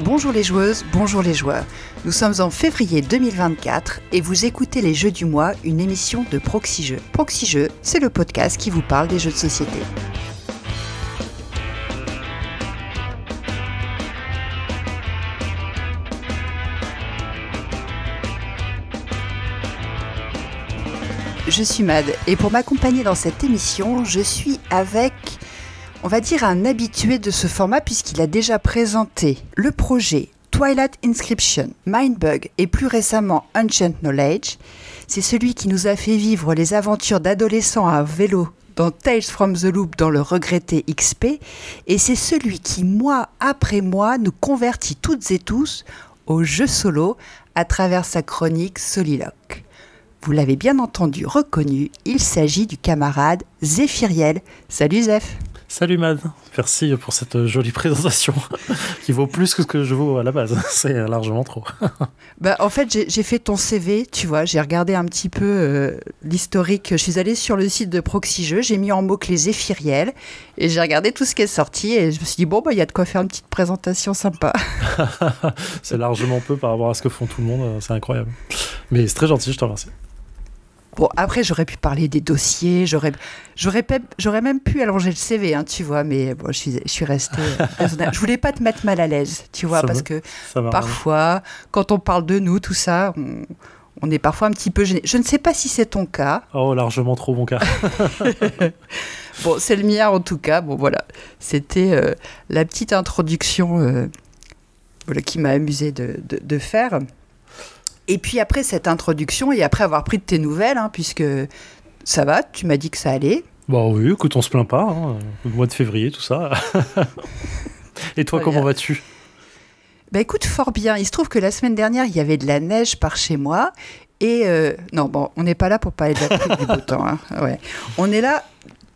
Bonjour les joueuses, bonjour les joueurs. Nous sommes en février 2024 et vous écoutez les Jeux du mois, une émission de Proxy Jeux. Proxy Jeux, c'est le podcast qui vous parle des jeux de société. Je suis Mad et pour m'accompagner dans cette émission, je suis avec on va dire un habitué de ce format puisqu'il a déjà présenté le projet Twilight Inscription, Mindbug et plus récemment Ancient Knowledge. C'est celui qui nous a fait vivre les aventures d'adolescents à vélo dans Tales from the Loop dans le regretté XP et c'est celui qui mois après mois nous convertit toutes et tous au jeu solo à travers sa chronique Soliloque. Vous l'avez bien entendu reconnu, il s'agit du camarade Zéphiriel. Salut Zeph Salut Mad, merci pour cette jolie présentation qui vaut plus que ce que je vaux à la base. C'est largement trop. bah, en fait, j'ai fait ton CV, tu vois, j'ai regardé un petit peu euh, l'historique. Je suis allée sur le site de Proxy Jeux, j'ai mis en mots-clés Zéphiriel et j'ai regardé tout ce qui est sorti et je me suis dit, bon, bah, il y a de quoi faire une petite présentation sympa. c'est largement peu par rapport à ce que font tout le monde, c'est incroyable. Mais c'est très gentil, je te remercie. Bon, après, j'aurais pu parler des dossiers, j'aurais, j'aurais, j'aurais même pu allonger le CV, hein, tu vois, mais bon, je suis, je suis restée Je voulais pas te mettre mal à l'aise, tu vois, parce que parfois, quand on parle de nous, tout ça, on, est parfois un petit peu gêné. Je ne sais pas si c'est ton cas. Oh, largement trop bon cas. bon, c'est le mien en tout cas. Bon, voilà, c'était euh, la petite introduction euh, qui m'a amusé de, de, de faire. Et puis après cette introduction, et après avoir pris de tes nouvelles, hein, puisque ça va, tu m'as dit que ça allait. Bah oui, écoute, on se plaint pas. Hein, le mois de février, tout ça. et toi, comment vas-tu? Bah écoute, fort bien. Il se trouve que la semaine dernière, il y avait de la neige par chez moi. Et euh, non, bon, on n'est pas là pour parler de la pluie du beau temps. Hein, ouais. On est là.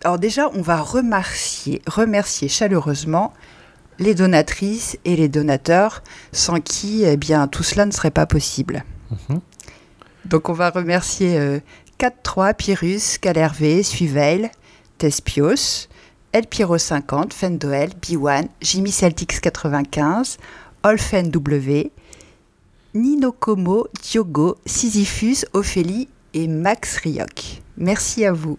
Alors déjà, on va remercier, remercier chaleureusement les donatrices et les donateurs, sans qui, eh bien, tout cela ne serait pas possible. Mhm. Donc on va remercier euh, 4-3, Pyrrhus, Calervé, Suiveil, Tespios, El Pyro 50, Fendoel, B1, Jimmy Celtics 95, Olfen W, Nino Como, Diogo, Sisyphus, Ophélie et Max Rioc. Merci à vous.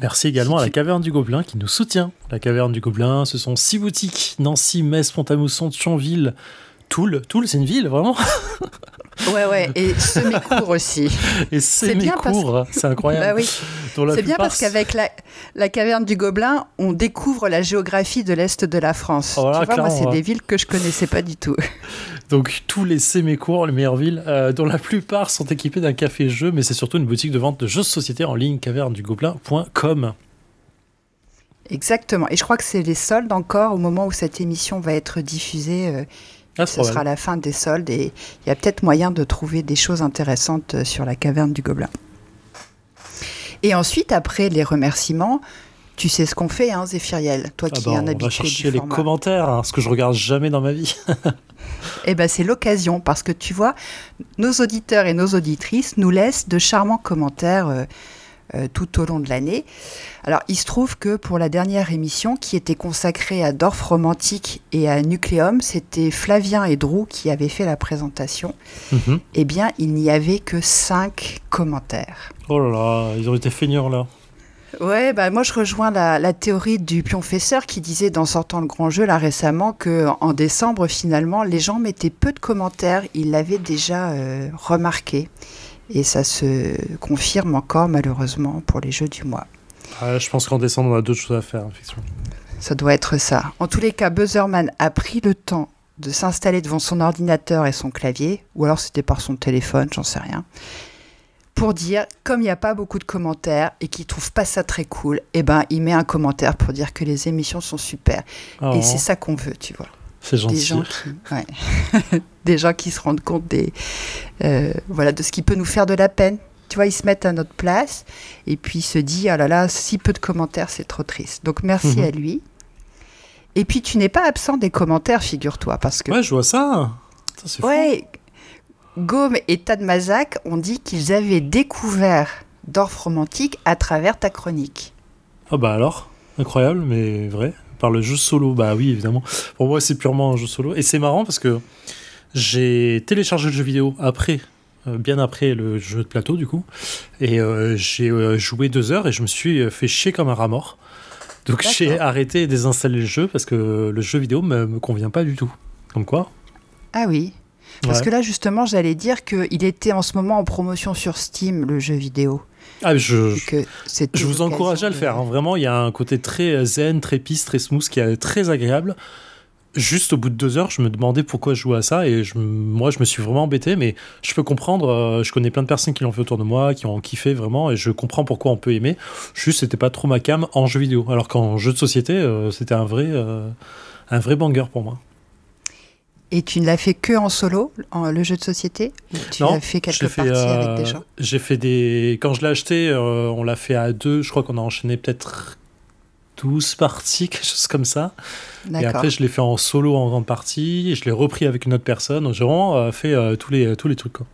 Merci également à la Caverne du Gobelin qui nous soutient. La Caverne du Gobelin, ce sont six boutiques Nancy, Metz, Pont-à-Mousson, Thionville, Toul. Toul, c'est une ville, vraiment Ouais, ouais, et Semécourt aussi. Et Semécourt, c'est incroyable. bah oui. C'est bien parce qu'avec la, la, caverne du Gobelin, on découvre la géographie de l'Est de la France. Oh tu vois, moi, c'est des villes que je connaissais pas du tout. Donc, tous les Sémécourt, les meilleures villes, euh, dont la plupart sont équipées d'un café-jeu, mais c'est surtout une boutique de vente de jeux de société en ligne, cavernedugobelin.com. Exactement. Et je crois que c'est les soldes encore au moment où cette émission va être diffusée. Euh, ah, ce sera la fin des soldes et il y a peut-être moyen de trouver des choses intéressantes euh, sur la caverne du Gobelin. Et ensuite, après les remerciements, tu sais ce qu'on fait, hein, Zéphiriel, toi ah qui es bah, un habitué. On va chercher les commentaires, hein, ce que je regarde jamais dans ma vie. eh ben, c'est l'occasion parce que tu vois, nos auditeurs et nos auditrices nous laissent de charmants commentaires. Euh, euh, tout au long de l'année. Alors, il se trouve que pour la dernière émission, qui était consacrée à Dorf Romantique et à Nucléum, c'était Flavien et Drew qui avaient fait la présentation. Mhm. Eh bien, il n'y avait que cinq commentaires. Oh là là, ils ont été feignants là. Ouais, bah moi je rejoins la, théorie du pionfesseur qui disait dans sortant le grand jeu là récemment que en décembre finalement les gens mettaient peu de commentaires, ils l'avaient déjà euh, remarqué. Et ça se confirme encore malheureusement pour les jeux du mois. Ah, je pense qu'en décembre, on a d'autres choses à faire, effectivement. Ça doit être ça. En tous les cas, Buzzerman a pris le temps de s'installer devant son ordinateur et son clavier, ou alors c'était par son téléphone, j'en sais rien, pour dire, comme il n'y a pas beaucoup de commentaires et qu'il trouve pas ça très cool, eh ben, il met un commentaire pour dire que les émissions sont super. Et oh. c'est ça qu'on veut, tu vois. C'est gentil. Des gens, qui, des gens qui se rendent compte des, euh, voilà, de ce qui peut nous faire de la peine. Tu vois, ils se mettent à notre place et puis ils se disent ah là là, si peu de commentaires, c'est trop triste. Donc merci mhm. à lui. Et puis tu n'es pas absent des commentaires, figure-toi, parce que. Ouais, je vois ça. ça ouais. Gaume et Tad Mazak ont dit qu'ils avaient découvert Dorf romantique à travers ta chronique. Ah bah alors, incroyable, mais vrai. Par le jeu solo. Bah oui, évidemment. Pour moi, c'est purement un jeu solo. Et c'est marrant parce que j'ai téléchargé le jeu vidéo après, euh, bien après le jeu de plateau, du coup. Et euh, j'ai euh, joué deux heures et je me suis fait chier comme un rat mort. Donc j'ai arrêté et désinstallé le jeu parce que le jeu vidéo me, me convient pas du tout. Comme quoi Ah oui. Parce que là, justement, j'allais dire qu'il était en ce moment en promotion sur Steam, le jeu vidéo. Ah, je, je vous encourage à le faire. Hein. Vraiment, il y a un côté très zen, très piste, très smooth, qui est très agréable. Juste au bout de deux heures, je me demandais pourquoi je jouais à ça et je, moi, je me suis vraiment embêté. Mais je peux comprendre. Euh, je connais plein de personnes qui l'ont fait autour de moi, qui ont kiffé vraiment, et je comprends pourquoi on peut aimer. Juste, c'était pas trop ma cam en jeu vidéo. Alors qu'en jeu de société, euh, c'était un vrai, euh, un vrai banger pour moi. Et tu ne l'as fait que en solo, en, le jeu de société ou Tu l'as fait quelques parties avec des gens J'ai fait des. Quand je l'ai acheté, on l'a fait à deux. Je crois qu'on a enchaîné peut-être 12 parties, quelque chose comme ça. Et après, je l'ai fait en solo en grande partie, et je l'ai repris avec une autre personne. J'ai vraiment euh, fait euh, tous, les, tous les trucs. Quoi.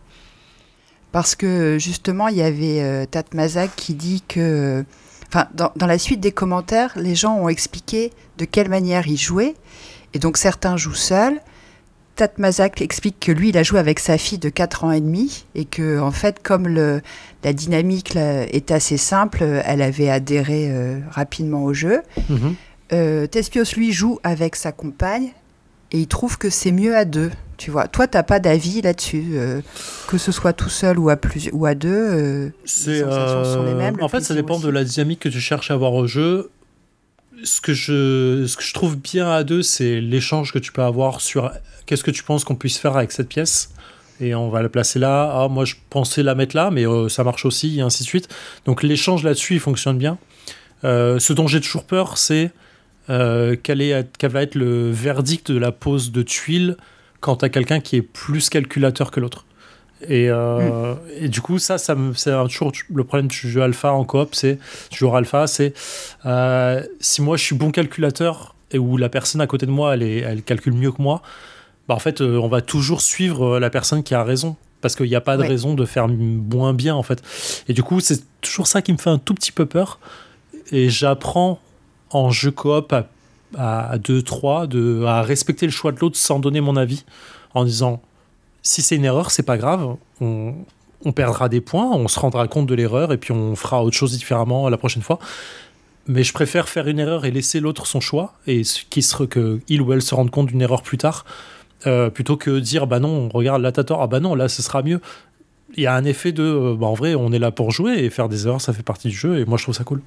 Parce que justement, il y avait euh, Tat Mazak qui dit que. Enfin, dans, dans, la suite des commentaires, les gens ont expliqué de quelle manière ils jouaient. Et donc, certains jouent seuls, Tat Mazak explique que lui, il a joué avec sa fille de 4 ans et demi et que, en fait, comme le, la dynamique est assez simple, elle avait adhéré euh, rapidement au jeu. Mhm. Euh, Tespios, lui, joue avec sa compagne et il trouve que c'est mieux à deux. Tu vois, toi, t'as pas d'avis là-dessus, euh, que ce soit tout seul ou à plus ou à deux. les sensations sont les mêmes. En fait, ça dépend de la dynamique que tu cherches à avoir au jeu ce que je, trouve bien à deux, c'est l'échange que tu peux avoir sur qu'est-ce que tu penses qu'on puisse faire avec cette pièce. Et on va la placer là. Ah, moi, je pensais la mettre là, mais euh, ça marche aussi, et ainsi de suite. Donc, l'échange là-dessus, il fonctionne bien. Euh, ce dont j'ai toujours peur, c'est euh, quel, est, va être le verdict de la pose de tuiles quand as quelqu'un qui est plus calculateur que l'autre. Et, euh, et, du coup, ça, ça c'est toujours le problème du jeu alpha en coop, c'est joueur alpha, c'est euh, si moi je suis bon calculateur et où la personne à côté de moi elle, est, elle calcule mieux que moi, bah en fait euh, on va toujours suivre la personne qui a raison parce qu'il n'y a pas de raison de faire moins bien en fait. Et du coup, c'est toujours ça qui me fait un tout petit peu peur. Et j'apprends en jeu coop à, à 2-3 à respecter le choix de l'autre sans donner mon avis en disant si c'est une erreur, c'est pas grave. On, perdra des points, on se rendra compte de l'erreur et puis on fera autre chose différemment la prochaine fois. Mais je préfère faire une erreur et laisser l'autre son choix et qu'il il ou elle se rende compte d'une erreur plus tard, euh, plutôt que dire bah non, regarde là t'as tort, ah bah non là ce sera mieux. Il y a un effet de euh, bah en vrai on est là pour jouer et faire des erreurs ça fait partie du jeu et moi je trouve ça cool.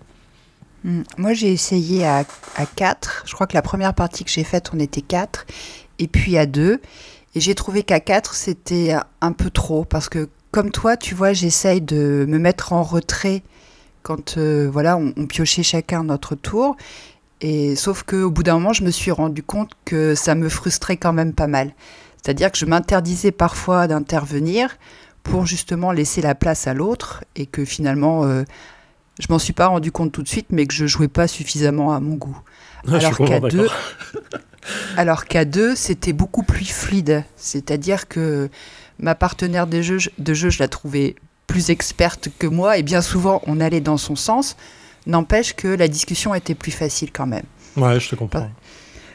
Hmm. Moi j'ai essayé à, à 4, je crois que la première partie que j'ai faite on était 4 et puis à 2 et j'ai trouvé qu'à 4, c'était un peu trop parce que comme toi, tu vois, j'essaye de me mettre en retrait quand euh, voilà, on, piochait chacun notre tour. Et sauf qu'au bout d'un moment, je me suis rendu compte que ça me frustrait quand même pas mal. C'est-à-dire que je m'interdisais parfois d'intervenir pour justement laisser la place à l'autre et que finalement, euh, je m'en suis pas rendu compte tout de suite, mais que je jouais pas suffisamment à mon goût. Alors qu'à deux, alors qu'à deux, c'était beaucoup plus fluide. C'est-à-dire que ma partenaire de jeu, de jeu, je la trouvais plus experte que moi, et bien souvent, on allait dans son sens. N'empêche que la discussion était plus facile quand même. Ouais, je te comprends.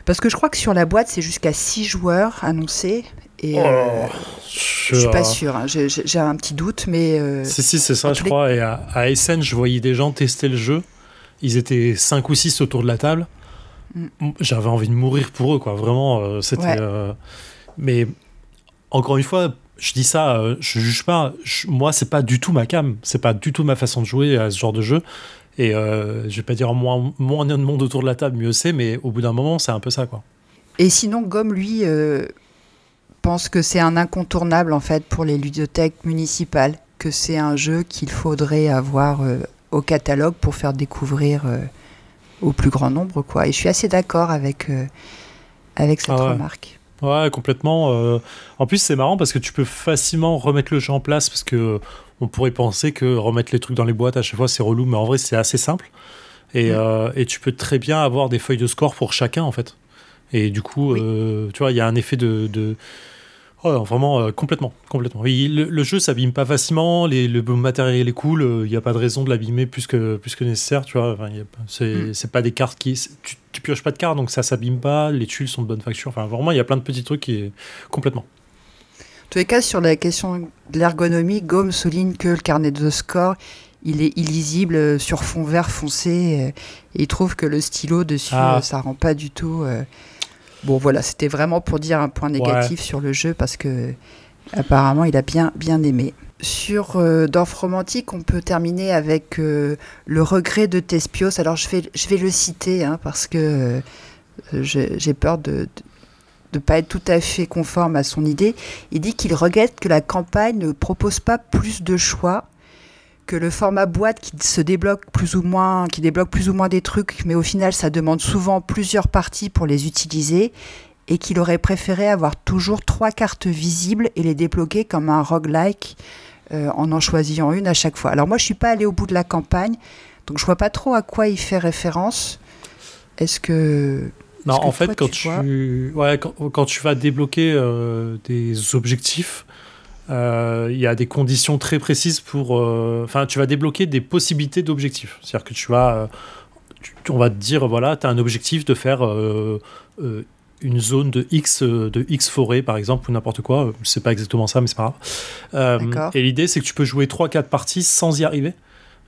Parce que je crois que sur la boîte, c'est jusqu'à 6 joueurs annoncés. Et oh, euh, je suis pas sûr, hein. j'ai un petit doute, mais. Euh, si, si, c'est ça, je crois. Et à, à SN, je voyais des gens tester le jeu. Ils étaient 5 ou 6 autour de la table. Mm. J'avais envie de mourir pour eux, quoi. Vraiment, euh, c'était. Euh, mais encore une fois, je dis ça, euh, je juge pas. moi, c'est pas du tout ma cam. C'est pas du tout ma façon de jouer à ce genre de jeu. Et je vais pas dire moins, moins de monde autour de la table, mieux c'est, mais au bout d'un moment, c'est un peu ça, quoi. Et sinon, Gomme, lui, pense que c'est un incontournable, en fait, pour les ludothèques municipales, que c'est un jeu qu'il faudrait avoir au catalogue pour faire découvrir au plus grand nombre. Quoi. Et je suis assez d'accord avec, euh, avec cette ah remarque. Ouais, complètement. Euh. en plus, c'est marrant parce que tu peux facilement remettre le jeu en place parce que on pourrait penser que remettre les trucs dans les boîtes à chaque fois c'est relou, mais en vrai c'est assez simple. Et, euh, et, tu peux très bien avoir des feuilles de score pour chacun en fait. Et du coup, tu vois, il y a un effet de, de Oh, vraiment, euh, complètement. complètement. Oui, le, le jeu s'abîme pas facilement, les, le matériel est cool, il n'y a pas de raison de l'abîmer plus que, plus que nécessaire, tu vois. Enfin, c'est mm. pas des cartes qui. Tu, tu, pioches pas de cartes, donc ça s'abîme pas, les tuiles sont de bonne facture. Enfin, vraiment, il y a plein de petits trucs qui. Complètement. En tous les cas, sur la question de l'ergonomie, Gaume souligne que le carnet de score, il est illisible sur fond vert foncé, et il trouve que le stylo dessus, ah. ça rend pas du tout. Bon, voilà, c'était vraiment pour dire un point négatif sur le jeu parce que apparemment il a bien, bien aimé. Sur euh, Dorf Romantique, on peut terminer avec euh, le regret de Tespios. Alors je vais, je vais le citer hein, parce que euh, j'ai peur de ne pas être tout à fait conforme à son idée. Il dit qu'il regrette que la campagne ne propose pas plus de choix que le format boîte qui se débloque plus ou moins, qui débloque plus ou moins des trucs, mais au final ça demande souvent plusieurs parties pour les utiliser, et qu'il aurait préféré avoir toujours trois cartes visibles et les débloquer comme un roguelike euh, en en choisissant une à chaque fois. Alors moi je suis pas allé au bout de la campagne, donc je vois pas trop à quoi il fait référence. Est-ce que non, en fait, quand tu, ouais, quand, tu vas débloquer euh, des objectifs, il y a des conditions très précises pour. Euh, enfin, tu vas débloquer des possibilités d'objectifs. C'est-à-dire que tu vas. Euh, on va te dire, voilà, tu as un objectif de faire une zone de X, de X forêt, par exemple, ou n'importe quoi. C'est pas exactement ça, mais c'est pas grave. et l'idée, c'est que tu peux jouer 3-4 parties sans y arriver.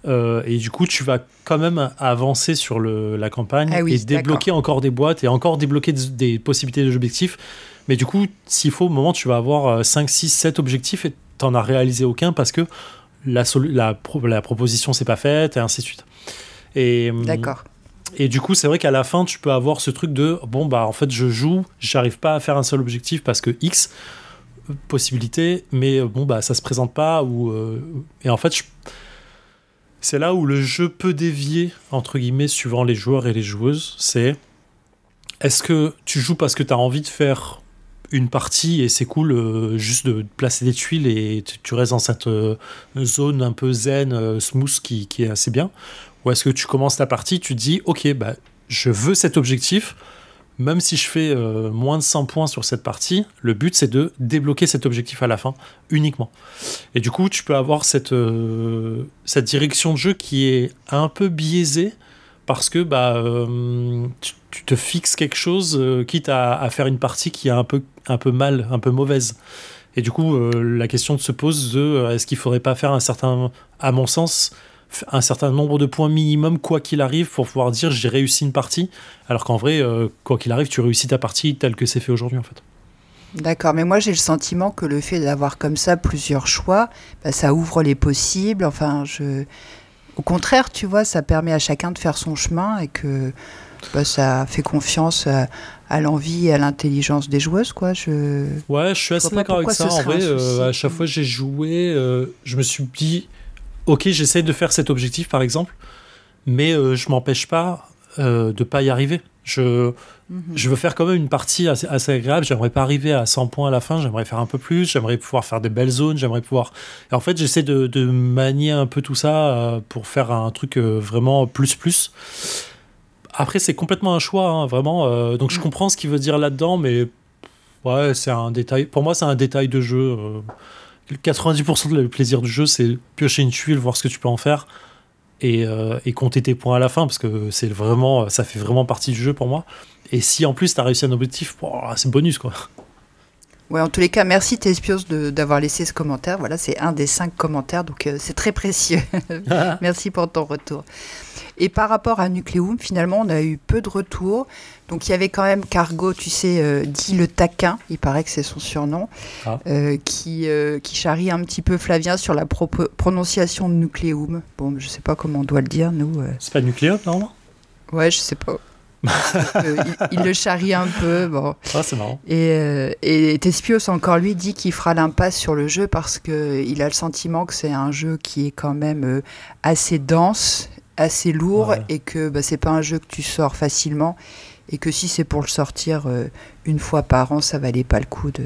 Et du coup, tu vas quand même avancer sur le, la campagne ah et débloquer encore des boîtes et encore débloquer des, des possibilités d'objectifs mais du coup, s'il faut, au moment, tu vas avoir 5, 6, 7 objectifs et tu n'en as réalisé aucun parce que la, la, la proposition s'est pas faite et ainsi de suite. Et, hum, D'accord. Et du coup, c'est vrai qu'à la fin, tu peux avoir ce truc de bon, bah en fait, je joue, j'arrive pas à faire un seul objectif parce que X euh, possibilité, mais euh, bon, bah ça se présente pas. Ou, euh, et en fait, c'est là où le jeu peut dévier, entre guillemets, suivant les joueurs et les joueuses. C'est est-ce que tu joues parce que tu as envie de faire une partie et c'est cool euh, juste de placer des tuiles et tu, restes dans cette euh, zone un peu zen, euh, smooth qui, est assez bien? Ou est-ce que tu commences ta partie, tu dis ok, bah, je veux cet objectif, même si je fais moins de 100 points sur cette partie, le but c'est de débloquer cet objectif à la fin uniquement. Et du coup, tu peux avoir cette, cette direction de jeu qui est un peu biaisée parce que bah, tu, tu te fixes quelque chose, euh, quitte à, faire une partie qui est un peu, mal, un peu mauvaise. Et du coup, euh, la question se pose de euh, est-ce qu'il faudrait pas faire un certain, à mon sens, un certain nombre de points minimum, quoi qu'il arrive, pour pouvoir dire j'ai réussi une partie, alors qu'en vrai, quoi qu'il arrive, tu réussis ta partie telle que c'est fait aujourd'hui en fait. D'accord, mais moi j'ai le sentiment que le fait d'avoir comme ça plusieurs choix, bah, ça ouvre les possibles. Enfin, je... au contraire, tu vois, ça permet à chacun de faire son chemin et que bah, ça fait confiance à, l'envie et à l'intelligence des joueuses. Quoi. Je... Ouais, je suis assez d'accord avec ça. En vrai, euh, à chaque fois que j'ai joué, euh, je me suis dit, ok, j'essaie de faire cet objectif par exemple, mais euh, je m'empêche pas de ne pas y arriver. Je, mhm. je veux faire quand même une partie assez, assez agréable. J'aimerais pas arriver à 100 points à la fin. J'aimerais faire un peu plus. J'aimerais pouvoir faire des belles zones. J'aimerais pouvoir. Et en fait, j'essaie de, de, manier un peu tout ça pour faire un truc vraiment plus plus. Après, c'est complètement un choix, hein, vraiment. Euh, donc, je mm. comprends ce qu'il veut dire là-dedans, mais ouais, c'est un détail. Pour moi, c'est un détail de jeu. 90% euh. du plaisir du jeu, c'est piocher une tuile, voir ce que tu peux en faire et, euh, et compter tes points à la fin, parce que c'est vraiment, ça fait vraiment partie du jeu pour moi. Et si en plus tu as réussi un objectif, c'est bonus quoi. Ouais, en tous les cas, merci Tespios d'avoir laissé ce commentaire. Voilà, c'est un des cinq commentaires, donc c'est très précieux. merci pour ton retour. Et par rapport à Nucleum, finalement, on a eu peu de retours. Donc il y avait quand même Cargo, tu sais, euh, dit le taquin, il paraît que c'est son surnom, ah. euh, qui, euh, qui charrie un petit peu Flavien sur la prononciation de Nucleum. Bon, je sais pas comment on doit le dire, nous. C'est pas Nucleum, non Ouais, je sais pas. il, le charrie un peu. Bon. Ah, c'est marrant. Et, et Tespios, encore lui, dit qu'il fera l'impasse sur le jeu parce qu'il a le sentiment que c'est un jeu qui est quand même assez dense assez lourd et que bah, c'est pas un jeu que tu sors facilement et que si c'est pour le sortir euh, une fois par an, ça valait pas le coup de.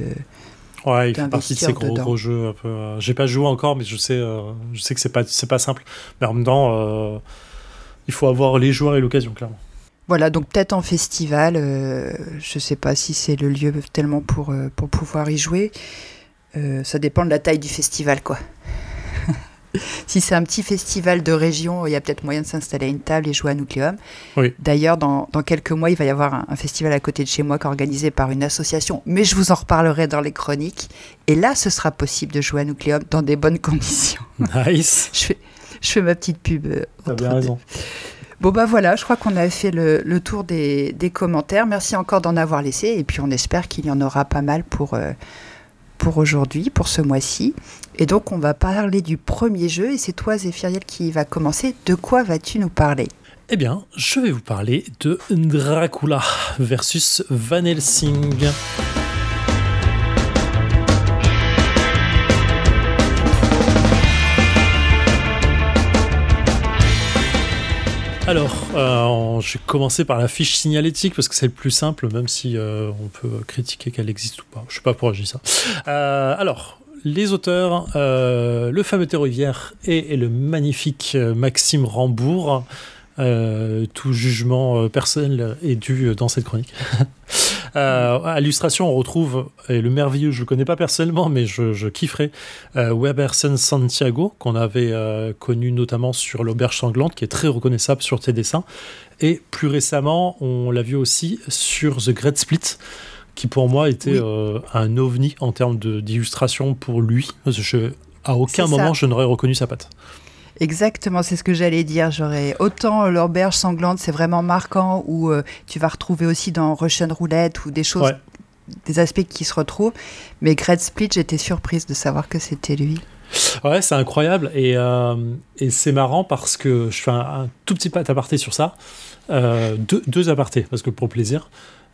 Ouais, il fait partie de ces gros, gros jeux un peu. Euh, j'ai pas joué encore, mais je sais, euh, je sais que c'est pas, c'est pas simple. Mais en même temps, il faut avoir les joueurs et l'occasion, clairement. Voilà, donc peut-être en festival, je sais pas si c'est le lieu tellement pour, pour pouvoir y jouer. ça dépend de la taille du festival, quoi. Si c'est un petit festival de région, il y a peut-être moyen de s'installer à une table et jouer à Nucleum. Oui. D'ailleurs, dans, dans, quelques mois, il va y avoir un, festival à côté de chez moi qui est organisé par une association, mais je vous en reparlerai dans les chroniques. Et là, ce sera possible de jouer à Nucleum dans des bonnes conditions. Nice. je, fais, je fais ma petite pub. Euh, T'as bien raison. Bon bah voilà, je crois qu'on a fait le, le tour des, des, commentaires. Merci encore d'en avoir laissé et puis on espère qu'il y en aura pas mal pour, euh, pour aujourd'hui, pour ce mois-ci. Et donc, on va parler du premier jeu, et c'est toi, Zéphiriel, qui va commencer. De quoi vas-tu nous parler? Eh bien, je vais vous parler de Dracula versus Van Helsing. Alors, euh, je vais commencer par la fiche signalétique parce que c'est le plus simple, même si euh, on peut critiquer qu'elle existe ou pas. Je sais pas pourquoi je ça. Euh, alors, les auteurs, le fameux Thérovière et, et, le magnifique Maxime Rambourg. Tout jugement personnel est dû dans cette chronique. euh, à l'illustration, on retrouve, et le merveilleux, je ne le connais pas personnellement, mais je, je kifferais, euh, Weberson Santiago, qu'on avait euh, connu notamment sur l'Auberge Sanglante, qui est très reconnaissable sur tes dessins. Et plus récemment, on l'a vu aussi sur The Great Split, qui pour moi était oui. euh, un ovni en termes d'illustration pour lui. Je, à aucun moment, je n'aurais reconnu sa patte. Exactement, c'est ce que j'allais dire. J'aurais autant l'auberge sanglante, c'est vraiment marquant, où euh, tu vas retrouver aussi dans Russian Roulette ou des choses, Ouais. des aspects qui se retrouvent. Mais Great Split, j'étais surprise de savoir que c'était lui. Ouais, c'est incroyable et, euh, et c'est marrant parce que je fais un, un tout petit pas aparté sur ça. Euh, deux, deux apartés, parce que pour plaisir.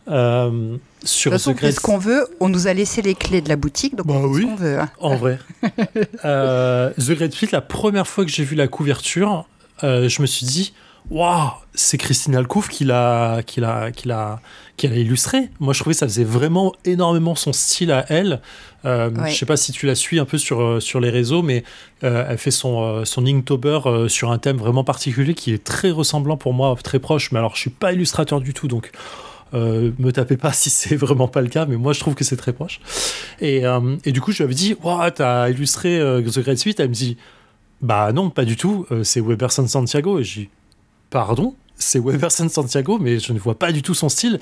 Euh, sur de toute façon, Great... ce qu'on veut, on nous a laissé les clés de la boutique, donc Bah on fait oui. ce qu'on veut. hein. En vrai. euh, The Great Split, la première fois que j'ai vu la couverture, euh, je me suis dit, waouh, c'est Christine Alcouf qui l'a, qui l'a, qui l'a, qui l'a illustré. Moi, je trouvais que ça faisait vraiment énormément son style à elle. Euh, Ouais. Je sais pas si tu la suis un peu sur, sur les réseaux, mais euh, elle fait son, son Inktober euh, sur un thème vraiment particulier qui est très ressemblant pour moi, très proche. Mais alors, je suis pas illustrateur du tout, donc euh, me tapez pas si c'est vraiment pas le cas, mais moi je trouve que c'est très proche. Et, euh, et du coup, je lui avais dit, Waouh, t'as illustré euh, The Great Suite Elle me dit, Bah non, pas du tout, c'est Weberson Santiago. Et je dis, Pardon c'est Weberson Santiago, mais je ne vois pas du tout son style.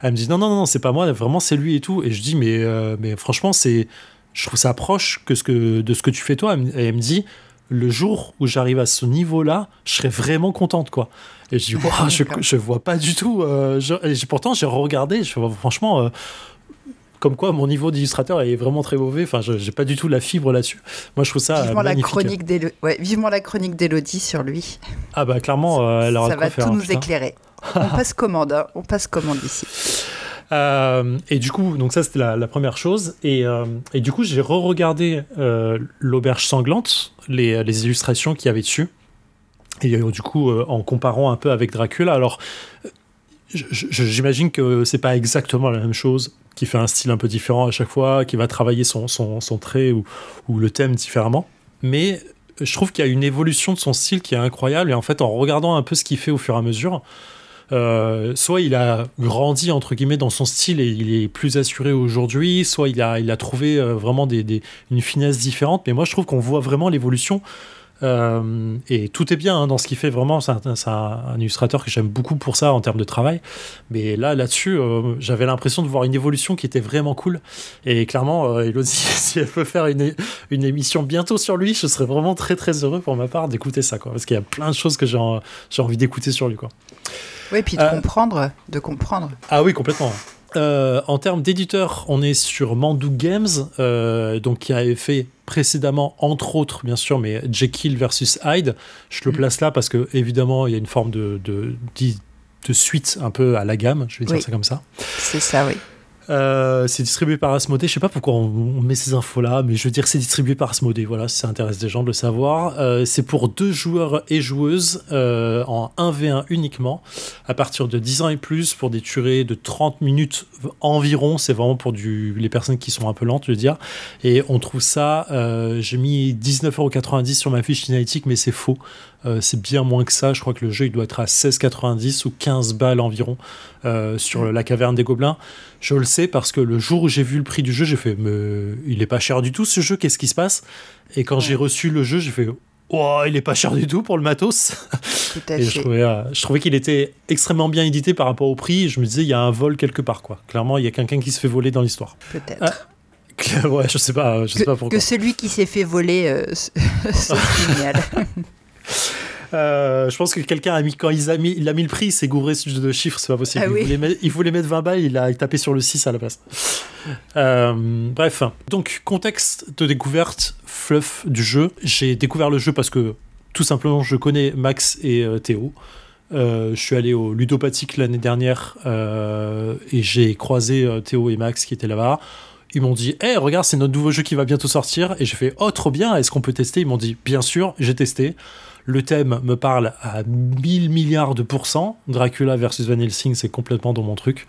Elle me dit non, non, non, c'est pas moi, vraiment c'est lui et tout. Et je dis mais, mais franchement, c'est, je trouve ça proche que de ce que tu fais toi. Et elle me dit le jour où j'arrive à ce niveau-là, je serais vraiment contente quoi. Et je dis je, je vois pas du tout. euh, je- et pourtant j'ai regardé, je franchement. euh, comme quoi, mon niveau d'illustrateur est vraiment très mauvais. Enfin, je- j'ai pas du tout la fibre là-dessus. Moi, je trouve ça Vivement la, chronique d'Élo- ouais, vivement la chronique d'Élodie sur lui. Ah bah clairement, euh, elle aura Ça va tout hein, nous éclairer. On passe commande, hein, on passe commande ici. Euh, et du coup, donc ça c'était la, première chose. Et, euh, et du coup, j'ai re-regardé euh, l'auberge sanglante, les, illustrations qu'il y avait dessus. Et du coup, en comparant un peu avec Dracula, alors j'imagine que c'est pas exactement la même chose, qui fait un style un peu différent à chaque fois, qui va travailler son, son, son trait ou, ou le thème différemment. Mais je trouve qu'il y a une évolution de son style qui est incroyable. Et en fait, en regardant un peu ce qu'il fait au fur et à mesure, euh, soit il a grandi entre guillemets dans son style et il est plus assuré aujourd'hui, soit il a, il a trouvé euh, vraiment des, des- une finesse différente. Mais moi, je trouve qu'on voit vraiment l'évolution. Euh, et tout est bien hein, dans ce qu'il fait vraiment. C'est un, c'est un- un illustrateur que j'aime beaucoup pour ça en termes de travail. Mais là, là-dessus, euh, j'avais l'impression de voir une évolution qui était vraiment cool. Et clairement, euh, Elodie, si elle peut faire une, une émission bientôt sur lui, je serais vraiment très très heureux pour ma part d'écouter ça. Quoi, parce qu'il y a plein de choses que j'ai en- j'ai envie d'écouter sur lui. Quoi. Oui, puis de comprendre, de comprendre. Ah oui, complètement. Euh, en termes d'éditeur, on est sur Mandou Games, euh, donc qui avait fait précédemment, entre autres, bien sûr, mais Jekyll versus Hyde. Je le Mm. place là parce que évidemment, il y a une forme de, de, d'i- de suite un peu à la gamme, je vais dire ça comme ça. C'est ça, oui. Euh, c'est distribué par Asmodée. Je sais pas pourquoi on, met ces infos là, mais je veux dire c'est distribué par Asmodée. Voilà, si ça intéresse des gens de le savoir. Euh, c'est pour deux joueurs et joueuses euh, en 1v1 uniquement, à partir de 10 ans et plus, pour des durées de 30 minutes environ. C'est vraiment pour les personnes qui sont un peu lentes, je veux dire. Et on trouve ça. J'ai mis 19,90€ sur ma fiche cinétique, mais c'est faux. Euh, c'est bien moins que ça. Je crois que le jeu il doit être à 16,90 ou 15 balles environ euh, sur la caverne des gobelins. Je le sais parce que le jour où j'ai vu le prix du jeu, j'ai fait mais il est pas cher du tout ce jeu. Qu'est-ce qui se passe? Et quand j'ai reçu le jeu, j'ai fait oh, il est pas cher du tout pour le matos. Et je trouvais, euh, je trouvais qu'il était extrêmement bien édité par rapport au prix. Je me disais il y a un vol quelque part quoi. Clairement, il y a quelqu'un qui se fait voler dans l'histoire. Peut-être. ouais, je sais pas, je sais pas pourquoi. Que celui qui s'est fait voler euh, se signale. Euh, je pense que quelqu'un a mis, quand il a mis, il a mis le prix, il s'est gouré de chiffres, c'est pas possible. Ah il, voulait mettre, il, voulait mettre, 20 balles, il a tapé sur le 6 à la place. Euh, bref, donc contexte de découverte, fluff du jeu. J'ai découvert le jeu parce que tout simplement je connais Max et Théo. je suis allé au Ludopathique l'année dernière et j'ai croisé Théo et Max qui étaient là-bas ils m'ont dit Hé, regarde, c'est notre nouveau jeu qui va bientôt sortir. Et j'ai fait Oh, trop bien, est-ce qu'on peut tester? Ils m'ont dit Bien sûr, j'ai testé. Le thème me parle à 1000 milliards de pourcents. Dracula versus Van Helsing, c'est complètement dans mon truc.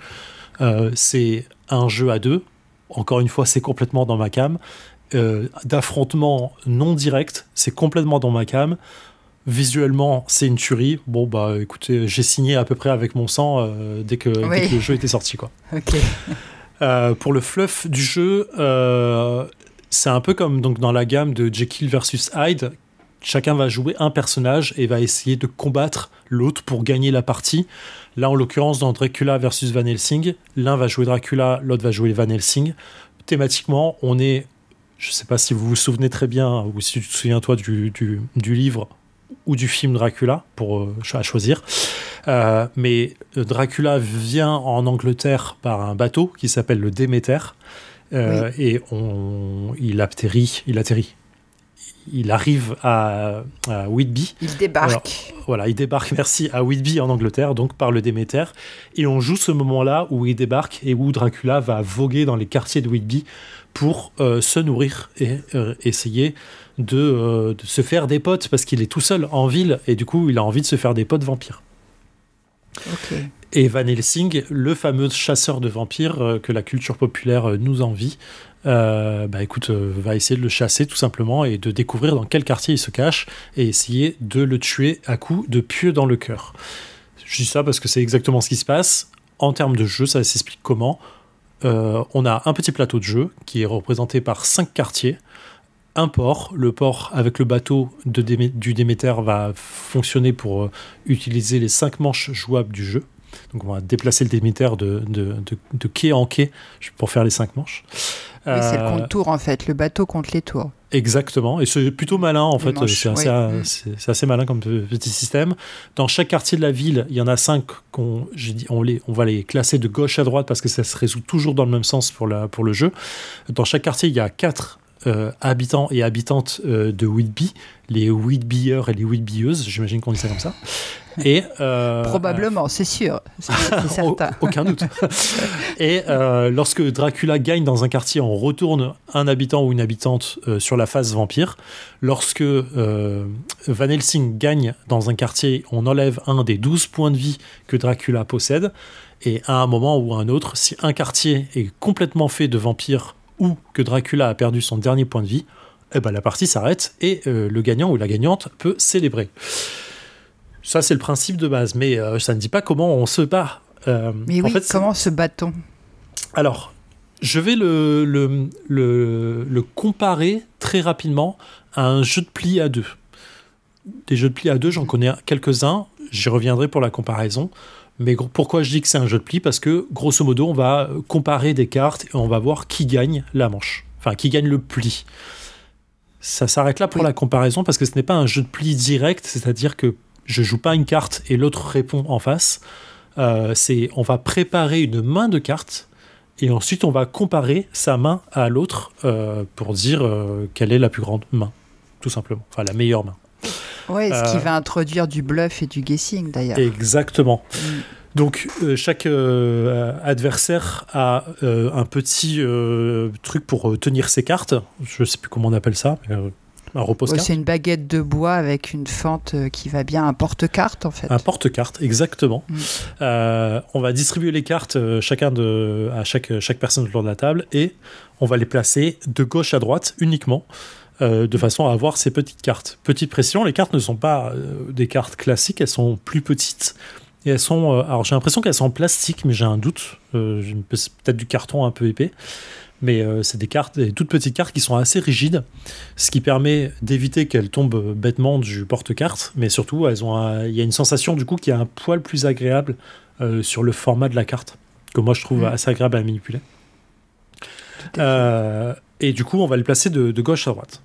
Euh, c'est un jeu à deux. Encore une fois, c'est complètement dans ma cam. Euh, d'affrontement non direct, c'est complètement dans ma cam. Visuellement, c'est une tuerie. Bon, bah écoutez, j'ai signé à peu près avec mon sang euh, dès, que, dès, que, le jeu était sorti. Quoi. Pour le fluff du jeu, c'est un peu comme donc, dans la gamme de Jekyll versus Hyde. Chacun va jouer un personnage et va essayer de combattre l'autre pour gagner la partie. Là, en l'occurrence, dans Dracula versus Van Helsing, l'un va jouer Dracula, l'autre va jouer Van Helsing. Thématiquement, on est, je ne sais pas si vous vous souvenez très bien, ou si tu te souviens toi du, du, du livre ou du film Dracula, pour euh, à choisir. Euh, mais Dracula vient en Angleterre par un bateau qui s'appelle le Déméter. Euh, et on, il atterrit, il atterrit. Il arrive à, Whitby. Il débarque. voilà, il débarque, merci, à Whitby en Angleterre, donc par le Déméter. Et on joue ce moment-là où il débarque et où Dracula va voguer dans les quartiers de Whitby pour euh, se nourrir et essayer de, de, se faire des potes parce qu'il est tout seul en ville et du coup il a envie de se faire des potes vampires. Et Van Helsing, le fameux chasseur de vampires euh, que la culture populaire euh, nous envie, euh, bah écoute, va essayer de le chasser tout simplement et de découvrir dans quel quartier il se cache et essayer de le tuer à coups de pieu dans le cœur. Je dis ça parce que c'est exactement ce qui se passe. En termes de jeu, ça s'explique comment? on a un petit plateau de jeu qui est représenté par cinq quartiers un port. Le port avec le bateau de du Déméter va fonctionner pour euh, utiliser les cinq manches jouables du jeu. Donc on va déplacer le Déméter de, de, quai en quai pour faire les cinq manches. Oui, c'est le euh, compte tour en fait, le bateau contre les tours. Exactement, et c'est plutôt malin en fait, c'est assez, assez, malin comme petit système. Dans chaque quartier de la ville, il y en a cinq qu'on, on, les, on va les classer de gauche à droite parce que ça se résout toujours dans le même sens pour, la, pour le jeu. Dans chaque quartier, il y a quatre euh, habitants et habitantes euh, de Whitby, les Whitbyers et les Whitbyeuses, j'imagine qu'on dit ça comme ça. Et, euh, Probablement, c'est sûr, c'est certain. Aucun doute. et lorsque Dracula gagne dans un quartier, on retourne un habitant ou une habitante sur la phase vampire. Lorsque Van Helsing gagne dans un quartier, on enlève un des 12 points de vie que Dracula possède. Et à un moment ou à un autre, si un quartier est complètement fait de vampires ou que Dracula a perdu son dernier point de vie, eh ben, la partie s'arrête et euh, le gagnant ou la gagnante peut célébrer. Ça, c'est le principe de base, mais euh, ça ne dit pas comment on se bat. Euh, mais oui, comment se bat-on? Alors, je vais le, le, le, comparer très rapidement à un jeu de pli à deux. Des jeux de pli à deux, j'en connais quelques-uns, j'y reviendrai pour la comparaison. Mais pourquoi je dis que c'est un jeu de pli? Parce que, grosso modo, on va comparer des cartes et on va voir qui gagne la manche. Enfin, qui gagne le pli. Ça s'arrête là pour la comparaison parce que ce n'est pas un jeu de pli direct, c'est-à-dire que je joue pas une carte et l'autre répond en face. Euh, c'est on va préparer une main de cartes et ensuite on va comparer sa main à l'autre euh, pour dire euh, quelle est la plus grande main, tout simplement, enfin la meilleure main. Oui, ce qui euh, va introduire du bluff et du guessing d'ailleurs. Exactement. Mm. Donc euh, chaque euh, adversaire a un petit truc pour tenir ses cartes. Je ne sais plus comment on appelle ça. un repose-carte. c'est une baguette de bois avec une fente qui va bien, un porte-carte en fait. Un porte-carte, exactement. Mm. On va distribuer les cartes chacun de, à chaque, chaque personne autour de la table et on va les placer de gauche à droite uniquement. Euh, de façon à avoir ces petites cartes. Petite pression, les cartes ne sont pas euh, des cartes classiques, elles sont plus petites. Et elles sont. euh, alors j'ai l'impression qu'elles sont en plastique, mais j'ai un doute. Peut-être du carton un peu épais. Mais c'est des cartes, des toutes petites cartes qui sont assez rigides, ce qui permet d'éviter qu'elles tombent bêtement du porte-carte. Mais surtout, elles ont il y a une sensation du coup qui est un poil plus agréable sur le format de la carte, que moi je trouve Mm. assez agréable à manipuler. Euh, et du coup, on va le placer de, gauche à droite.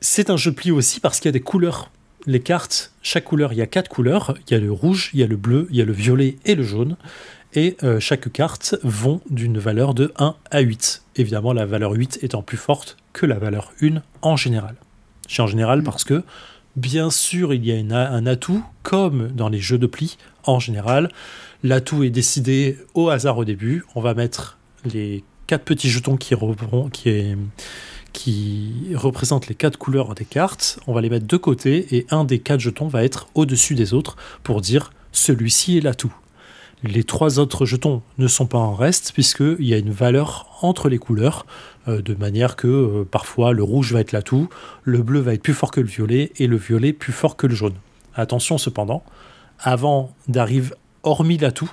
C'est un jeu pli aussi parce qu'il y a des couleurs. Les cartes, chaque couleur, il y a quatre couleurs. Il y a le rouge, il y a le bleu, il y a le violet et le jaune. Et euh, chaque carte vont d'une valeur de 1 à 8. Évidemment, la valeur 8 étant plus forte que la valeur 1 en général. En général parce que, bien sûr, il y a- un atout, comme dans les jeux de pli en général. L'atout est décidé au hasard au début. On va mettre les quatre petits jetons qui, représentent les quatre couleurs des cartes. On va les mettre de côté et un des quatre jetons va être au-dessus des autres pour dire celui-ci est l'atout. Les trois autres jetons ne sont pas en reste puisqu'il y a une valeur entre les couleurs, euh, de manière que euh, parfois le rouge va être l'atout, le bleu va être plus fort que le violet et le violet plus fort que le jaune. Attention cependant, avant d'arriver hormis l'atout,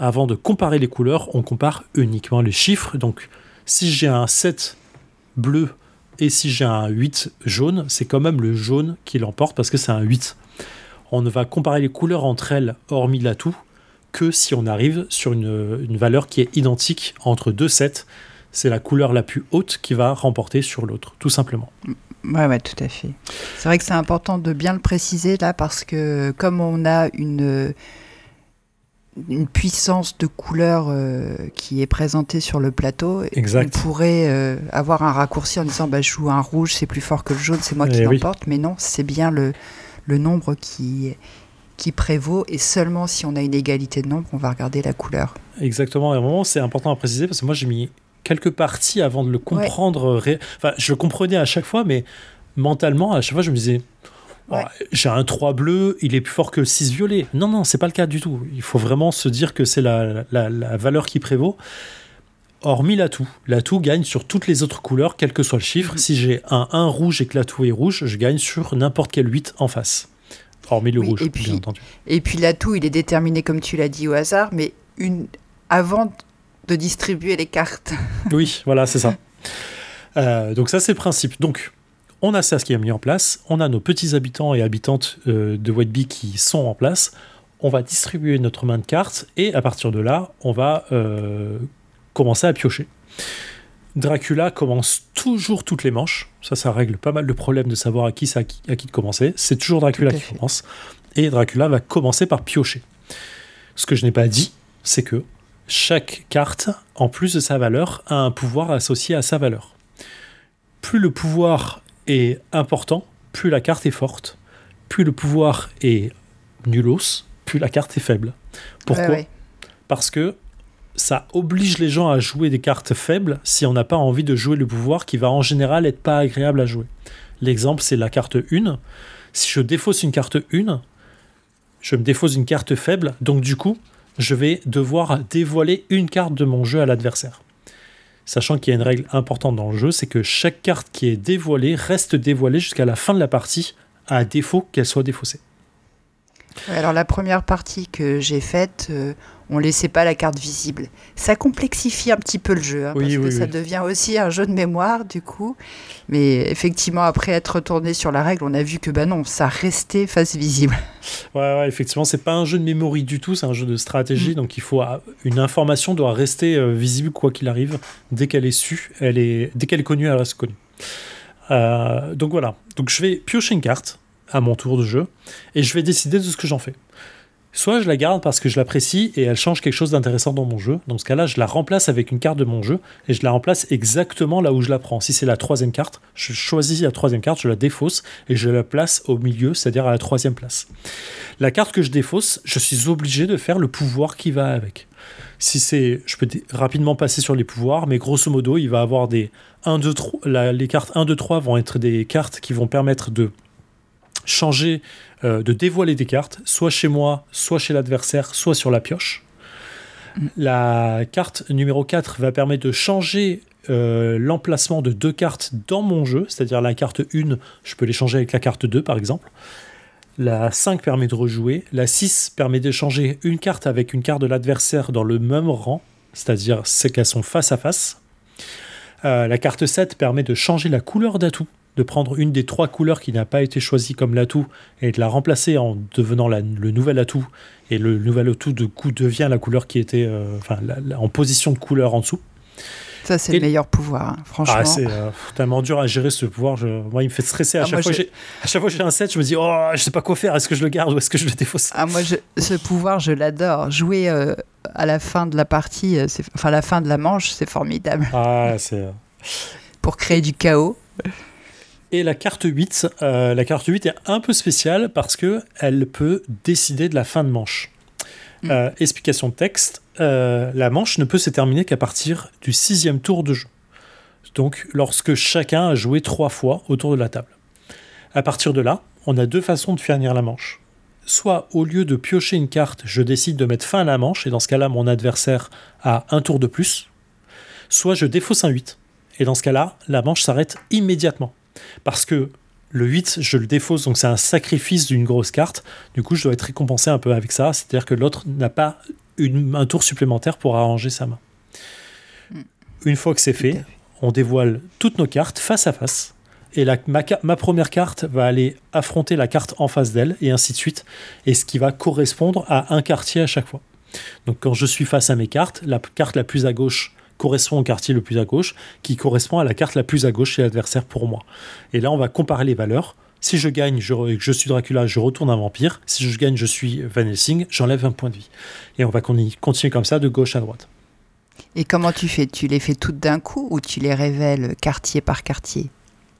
avant de comparer les couleurs, on compare uniquement les chiffres. Donc si j'ai un 7 bleu et si j'ai un 8 jaune, c'est quand même le jaune qui l'emporte parce que c'est un 8. On ne va comparer les couleurs entre elles, hormis l'atout, que si on arrive sur une, valeur qui est identique entre deux sets. C'est la couleur la plus haute qui va remporter sur l'autre, tout simplement. Ouais, ouais, tout à fait. C'est vrai que c'est important de bien le préciser là parce que comme on a une une puissance de couleur euh, qui est présentée sur le plateau, Exact. on pourrait euh, avoir un raccourci en disant bah, je joue un rouge, c'est plus fort que le jaune, c'est moi qui Eh oui. l'emporte. Mais non, c'est bien le, le nombre qui, qui prévaut et seulement si on a une égalité de nombre, on va regarder la couleur. Exactement. Et à un moment, c'est important à préciser parce que moi, j'ai mis quelques parties avant de le comprendre. Enfin, je le comprenais à chaque fois, mais mentalement, à chaque fois, je me disais. Oh, Ouais. J'ai un 3 bleu, il est plus fort que le 6 violet. Non, non, c'est pas le cas du tout. Il faut vraiment se dire que c'est la, la- la valeur qui prévaut. Hormis l'atout. L'atout gagne sur toutes les autres couleurs, quel que soit le chiffre. Si j'ai un 1 rouge et que l'atout est rouge, je gagne sur n'importe quel 8 en face. Hormis le Oui, rouge, et puis- bien entendu. Et puis l'atout, il est déterminé comme tu l'as dit au hasard, mais une avant de distribuer les cartes. Oui, voilà, c'est ça. Euh, donc ça, c'est le principe. Donc, on a ça ce qui est mis en place. On a nos petits habitants et habitantes euh, de Whiteby qui sont en place. On va distribuer notre main de cartes et à partir de là, on va euh, commencer à piocher. Dracula commence toujours toutes les manches. Ça, ça règle pas mal de problèmes de savoir à qui, ça, à qui, à qui de commencer. C'est toujours Dracula qui commence. Et Dracula va commencer par piocher. Ce que je n'ai pas dit, c'est que chaque carte, en plus de sa valeur, a un pouvoir associé à sa valeur. Plus le pouvoir est important, plus la carte est forte. Plus le pouvoir est nulos, plus la carte est faible. Pourquoi Ouais, ouais. Parce que ça oblige les gens à jouer des cartes faibles si on n'a pas envie de jouer le pouvoir qui va en général être pas agréable à jouer. L'exemple, c'est la carte 1. Si je défausse une carte 1, je me défausse une carte faible, donc du coup, je vais devoir dévoiler une carte de mon jeu à l'adversaire. Sachant qu'il y a une règle importante dans le jeu, c'est que chaque carte qui est dévoilée reste dévoilée jusqu'à la fin de la partie, à défaut qu'elle soit défaussée. Alors la première partie que j'ai faite, euh, on laissait pas la carte visible. Ça complexifie un petit peu le jeu, hein, Oui, parce que oui, ça devient aussi un jeu de mémoire du coup. Mais effectivement, après être retourné sur la règle, on a vu que bah non, ça restait face visible. Ouais, ouais, effectivement, c'est pas un jeu de mémoire du tout, c'est un jeu de stratégie, Mm. donc il faut ah, une information doit rester euh, visible quoi qu'il arrive. Dès qu'elle est su, elle est, dès qu'elle est connue, elle reste connue. Euh, donc voilà, donc je vais piocher une carte à mon tour de jeu et je vais décider de ce que j'en fais. Soit je la garde parce que je l'apprécie et elle change quelque chose d'intéressant dans mon jeu. Dans ce cas-là, je la remplace avec une carte de mon jeu et je la remplace exactement là où je la prends. Si c'est la troisième carte, je choisis la troisième carte, je la défausse et je la place au milieu, c'est-à-dire à la troisième place. La carte que je défausse, je suis obligé de faire le pouvoir qui va avec. Si c'est, je peux rapidement passer sur les pouvoirs, mais grosso modo, il va avoir des 1, 2, 3, les cartes 1, 2, 3 vont être des cartes qui vont permettre de changer euh, de dévoiler des cartes, soit chez moi, soit chez l'adversaire, soit sur la pioche. Mm. La carte numéro 4 va permettre de changer euh, l'emplacement de deux cartes dans mon jeu, c'est-à-dire la carte 1, je peux les changer avec la carte 2 par exemple. La 5 permet de rejouer. La 6 permet d'échanger une carte avec une carte de l'adversaire dans le même rang, c'est-à-dire c'est qu'elles sont face à face. Euh, la carte 7 permet de changer la couleur d'atout de prendre une des trois couleurs qui n'a pas été choisie comme l'atout et de la remplacer en devenant le nouvel atout. Et le nouvel atout, de coup, devient la couleur qui était euh, enfin, en position de couleur en dessous. Ça, c'est le meilleur pouvoir, hein, franchement. Ah, c'est euh, tellement dur à gérer ce pouvoir. Moi, il me fait stresser. À, ah, chaque, fois à chaque fois que j'ai un set, je me dis, oh, je sais pas quoi faire. Est-ce que je le garde ou est-ce que je le défausse? Ah, Moi, ce pouvoir, je l'adore. Jouer euh, à la fin de la partie, enfin, la fin de la manche, c'est formidable. Ah, c'est. Pour créer du chaos. Et la carte 8, euh, la carte 8 est un peu spéciale parce que elle peut décider de la fin de manche. Mm. Euh, explication de texte, euh, la manche ne peut se terminer qu'à partir du sixième tour de jeu. Donc lorsque chacun a joué trois fois autour de la table. À partir de là, on a deux façons de finir la manche. Soit au lieu de piocher une carte, je décide de mettre fin à la manche, et dans ce cas-là, mon adversaire a un tour de plus. Soit je défausse un 8, et dans ce cas-là, la manche s'arrête immédiatement. Parce que le 8, je le défausse, donc c'est un sacrifice d'une grosse carte. Du coup, je dois être récompensé un peu avec ça. C'est-à-dire que l'autre n'a pas un tour supplémentaire pour arranger sa main. Hmm. Une fois que c'est fait, on dévoile toutes nos cartes face à face. Et la, ma, première carte va aller affronter la carte en face d'elle, et ainsi de suite. Et ce qui va correspondre à un quartier à chaque fois. Donc quand je suis face à mes cartes, la carte la plus à gauche correspond au quartier le plus à gauche, qui correspond à la carte la plus à gauche chez l'adversaire pour moi. Et là, on va comparer les valeurs. Si je gagne, je, je suis Dracula, je retourne un vampire. Si je gagne, je suis Van Helsing, j'enlève un point de vie. Et on va continuer comme ça de gauche à droite. Et comment tu fais? Tu les fais toutes d'un coup ou tu les révèles quartier par quartier?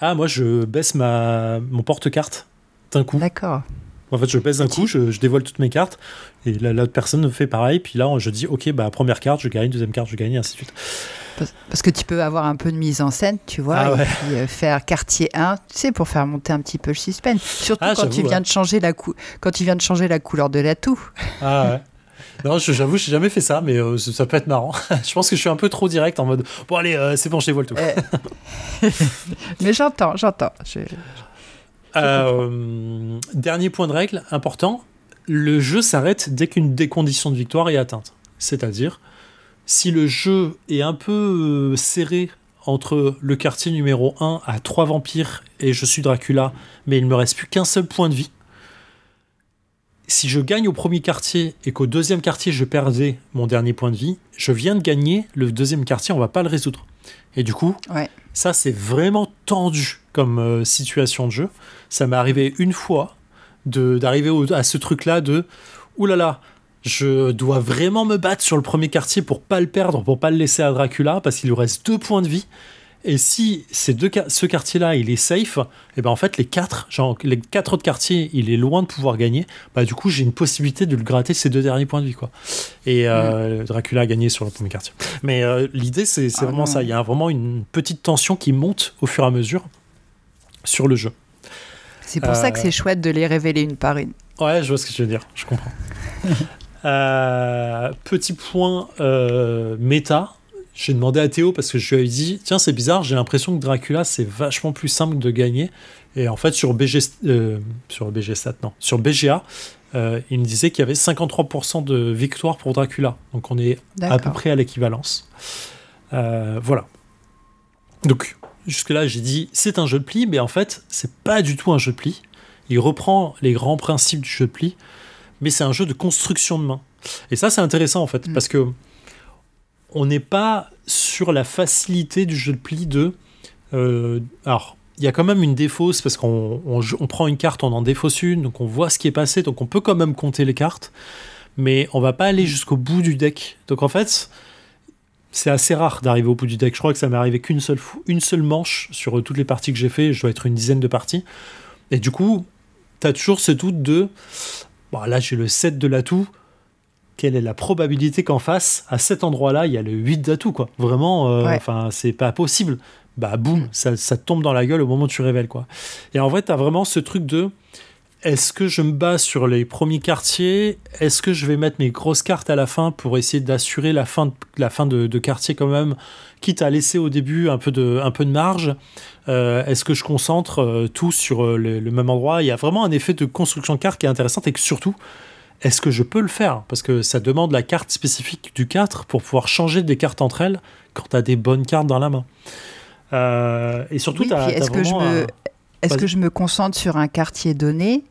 Ah, moi, je baisse ma, mon porte-carte d'un coup. D'accord. En fait, je pèse un coup, je, dévoile toutes mes cartes, et l'autre personne fait pareil, puis là, je dis, ok, bah, première carte, je gagne, deuxième carte, je gagne, et ainsi de suite. Parce que tu peux avoir un peu de mise en scène, tu vois, ah et puis euh, faire quartier 1, tu sais, pour faire monter un petit peu le suspense. Surtout ah, quand, tu viens de changer la quand tu viens de changer la couleur de l'atout. Ah ouais. Non, j'avoue, je n'ai jamais fait ça, mais euh, ça peut être marrant. je pense que je suis un peu trop direct en mode bon, allez, euh, c'est bon, je dévoile tout. Mais j'entends, j'entends. Euh, dernier point de règle important le jeu s'arrête dès qu'une des conditions de victoire est atteinte. C'est-à-dire, si le jeu est un peu euh, serré entre le quartier numéro 1 à 3 vampires et je suis Dracula, mais il ne me reste plus qu'un seul point de vie. Si je gagne au premier quartier et qu'au deuxième quartier je perdais mon dernier point de vie, je viens de gagner le deuxième quartier, on va pas le résoudre. Et du coup, ça c'est vraiment tendu comme euh, situation de jeu. Ça m'est arrivé une fois d'arriver à ce truc-là de oulala, là là, je dois vraiment me battre sur le premier quartier pour pas le perdre, pour pas le laisser à Dracula, parce qu'il lui reste deux points de vie. Et si ces deux, ce quartier-là, il est safe, et eh ben en fait les quatre, genre les quatre autres quartiers, il est loin de pouvoir gagner. Bah du coup j'ai une possibilité de le gratter ces deux derniers points de vie quoi. Et euh, mm. Dracula a gagné sur le premier quartier. Mais euh, l'idée c'est ah vraiment ça. Il y a vraiment une petite tension qui monte au fur et à mesure sur le jeu. C'est pour ça que c'est euh, chouette de les révéler une par une. Ouais, je vois ce que tu veux dire. Je comprends. petit point méta j'ai demandé à Théo parce que je lui avais dit tiens c'est bizarre j'ai l'impression que Dracula c'est vachement plus simple de gagner. Et en fait sur BG euh, sur BG Stat non sur BGA euh, il me disait qu'il y avait 53% de victoire pour Dracula. Donc on est à peu près à l'équivalence. Euh, voilà. Donc jusque là j'ai dit c'est un jeu de pli mais en fait c'est pas du tout un jeu de pli. Il reprend les grands principes du jeu de pli mais c'est un jeu de construction de main. Et ça c'est intéressant en fait mm. parce que on n'est pas sur la facilité du jeu de pli de. Euh, alors, il y a quand même une défausse parce qu'on on, prend une carte, on en défausse une, donc on voit ce qui est passé, donc on peut quand même compter les cartes, mais on va pas aller jusqu'au bout du deck. Donc en fait, c'est assez rare d'arriver au bout du deck. Je crois que ça m'est arrivé qu'une seule, une seule manche sur toutes les parties que j'ai fait. Je dois être une dizaine de parties. Et du coup, tu as toujours ce doute de bon, là, j'ai le 7 de l'atout. Quelle est la probabilité qu'en face, à cet endroit-là, il y a le 8 d'atout, quoi. Vraiment, euh, c'est pas possible. Bah boum, ça, ça, tombe dans la gueule au moment où tu révèles quoi. Et en vrai, tu as vraiment ce truc de est-ce que je me base sur les premiers quartiers? Est-ce que je vais mettre mes grosses cartes à la fin pour essayer d'assurer la fin, de, la fin de, quartier quand même, quitte à laisser au début un peu de, un peu de marge? Euh, Est-ce que je concentre euh, tout sur euh, le, même endroit? Il y a vraiment un effet de construction de carte qui est intéressant et que surtout, est-ce que je peux le faire? Parce que ça demande la carte spécifique du 4 pour pouvoir changer des cartes entre elles quand tu as des bonnes cartes dans la main. Euh, et surtout, est-ce que, je me, est que je me concentre sur un quartier donné?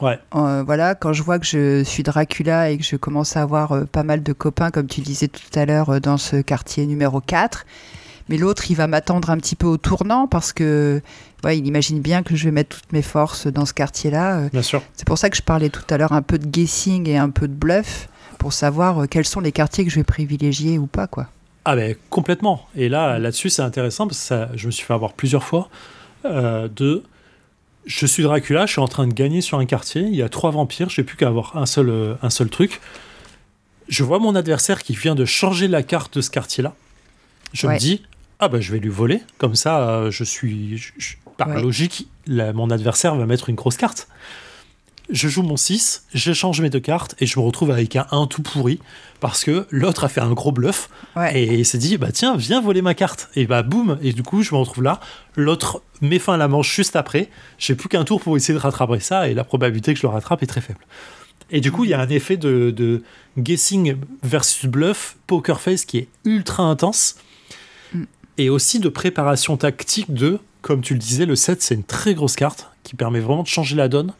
Ouais. Euh, voilà, quand je vois que je suis Dracula et que je commence à avoir euh, pas mal de copains, comme tu disais tout à l'heure, dans ce quartier numéro 4, mais l'autre, il va m'attendre un petit peu au tournant parce que ouais, il imagine bien que je vais mettre toutes mes forces dans ce quartier-là. Bien sûr. C'est pour ça que je parlais tout à l'heure un peu de guessing et un peu de bluff pour savoir quels sont les quartiers que je vais privilégier ou pas, quoi. Ah ben complètement. Et là, là-dessus, c'est intéressant parce que ça, je me suis fait avoir plusieurs fois euh, de je suis Dracula, je suis en train de gagner sur un quartier, il y a trois vampires, je n'ai plus qu'à avoir un seul, euh, un seul truc. Je vois mon adversaire qui vient de changer la carte de ce quartier-là. Je me dis, ah ben je vais lui voler, comme ça euh, je suis... par logique, mon adversaire va mettre une grosse carte. Je joue mon 6, j'échange mes deux cartes et je me retrouve avec un 1 tout pourri parce que l'autre a fait un gros bluff et il s'est dit bah tiens viens voler ma carte. Et bah boum. Et du coup je me retrouve là. L'autre met fin à la manche juste après. J'ai plus qu'un tour pour essayer de rattraper ça et la probabilité que je le rattrape est très faible. Et du coup il y a un effet de, guessing versus bluff poker face qui est ultra intense. Et aussi de préparation tactique de comme tu le disais le 7 c'est une très grosse carte qui permet vraiment de changer la donne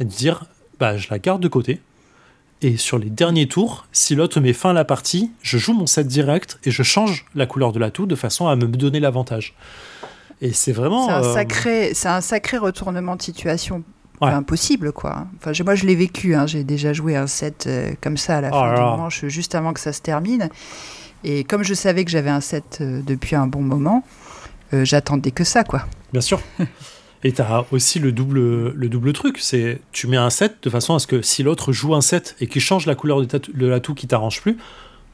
et de dire bah, je la garde de côté. Et sur les derniers tours, si l'autre met fin à la partie, je joue mon set direct et je change la couleur de l'atout de façon à me donner l'avantage. Et c'est vraiment. C'est un, euh, sacré, c'est un sacré retournement de situation impossible, quoi. Enfin, moi, je l'ai vécu. Hein. J'ai déjà joué un set euh, comme ça à la oh fin du manche, juste avant que ça se termine. Et comme je savais que j'avais un set euh, depuis un bon moment, j'attendais que ça, quoi. Bien sûr. Et tu as aussi le double, le double truc, c'est tu mets un set de façon à ce que si l'autre joue un set et qu'il change la couleur de, l'atout qui t'arrange plus,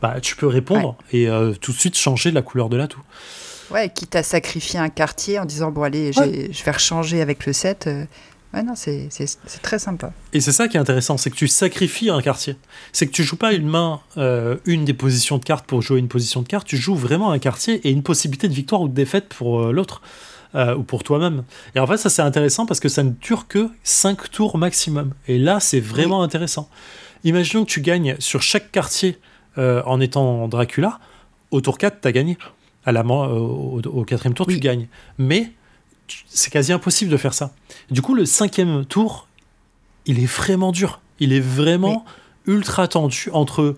bah, tu peux répondre et euh, tout de suite changer la couleur de l'atout. Ouais, quitte à sacrifier un quartier en disant bon allez, je vais rechanger avec le set. Euh, ouais, non, c'est très sympa. Et c'est ça qui est intéressant, c'est que tu sacrifies un quartier. C'est que tu joues pas une main, euh, une des positions de cartes pour jouer une position de carte, tu joues vraiment un quartier et une possibilité de victoire ou de défaite pour l'autre. Euh, ou pour toi-même. Et en fait, ça c'est intéressant parce que ça ne dure que 5 tours maximum. Et là, c'est vraiment intéressant. Imaginons que tu gagnes sur chaque quartier euh, en étant Dracula. Au tour 4, tu as gagné. À la, au, au, quatrième tour, tu gagnes. Mais c'est quasi impossible de faire ça. Du coup, le cinquième tour, il est vraiment dur. Il est vraiment ultra tendu entre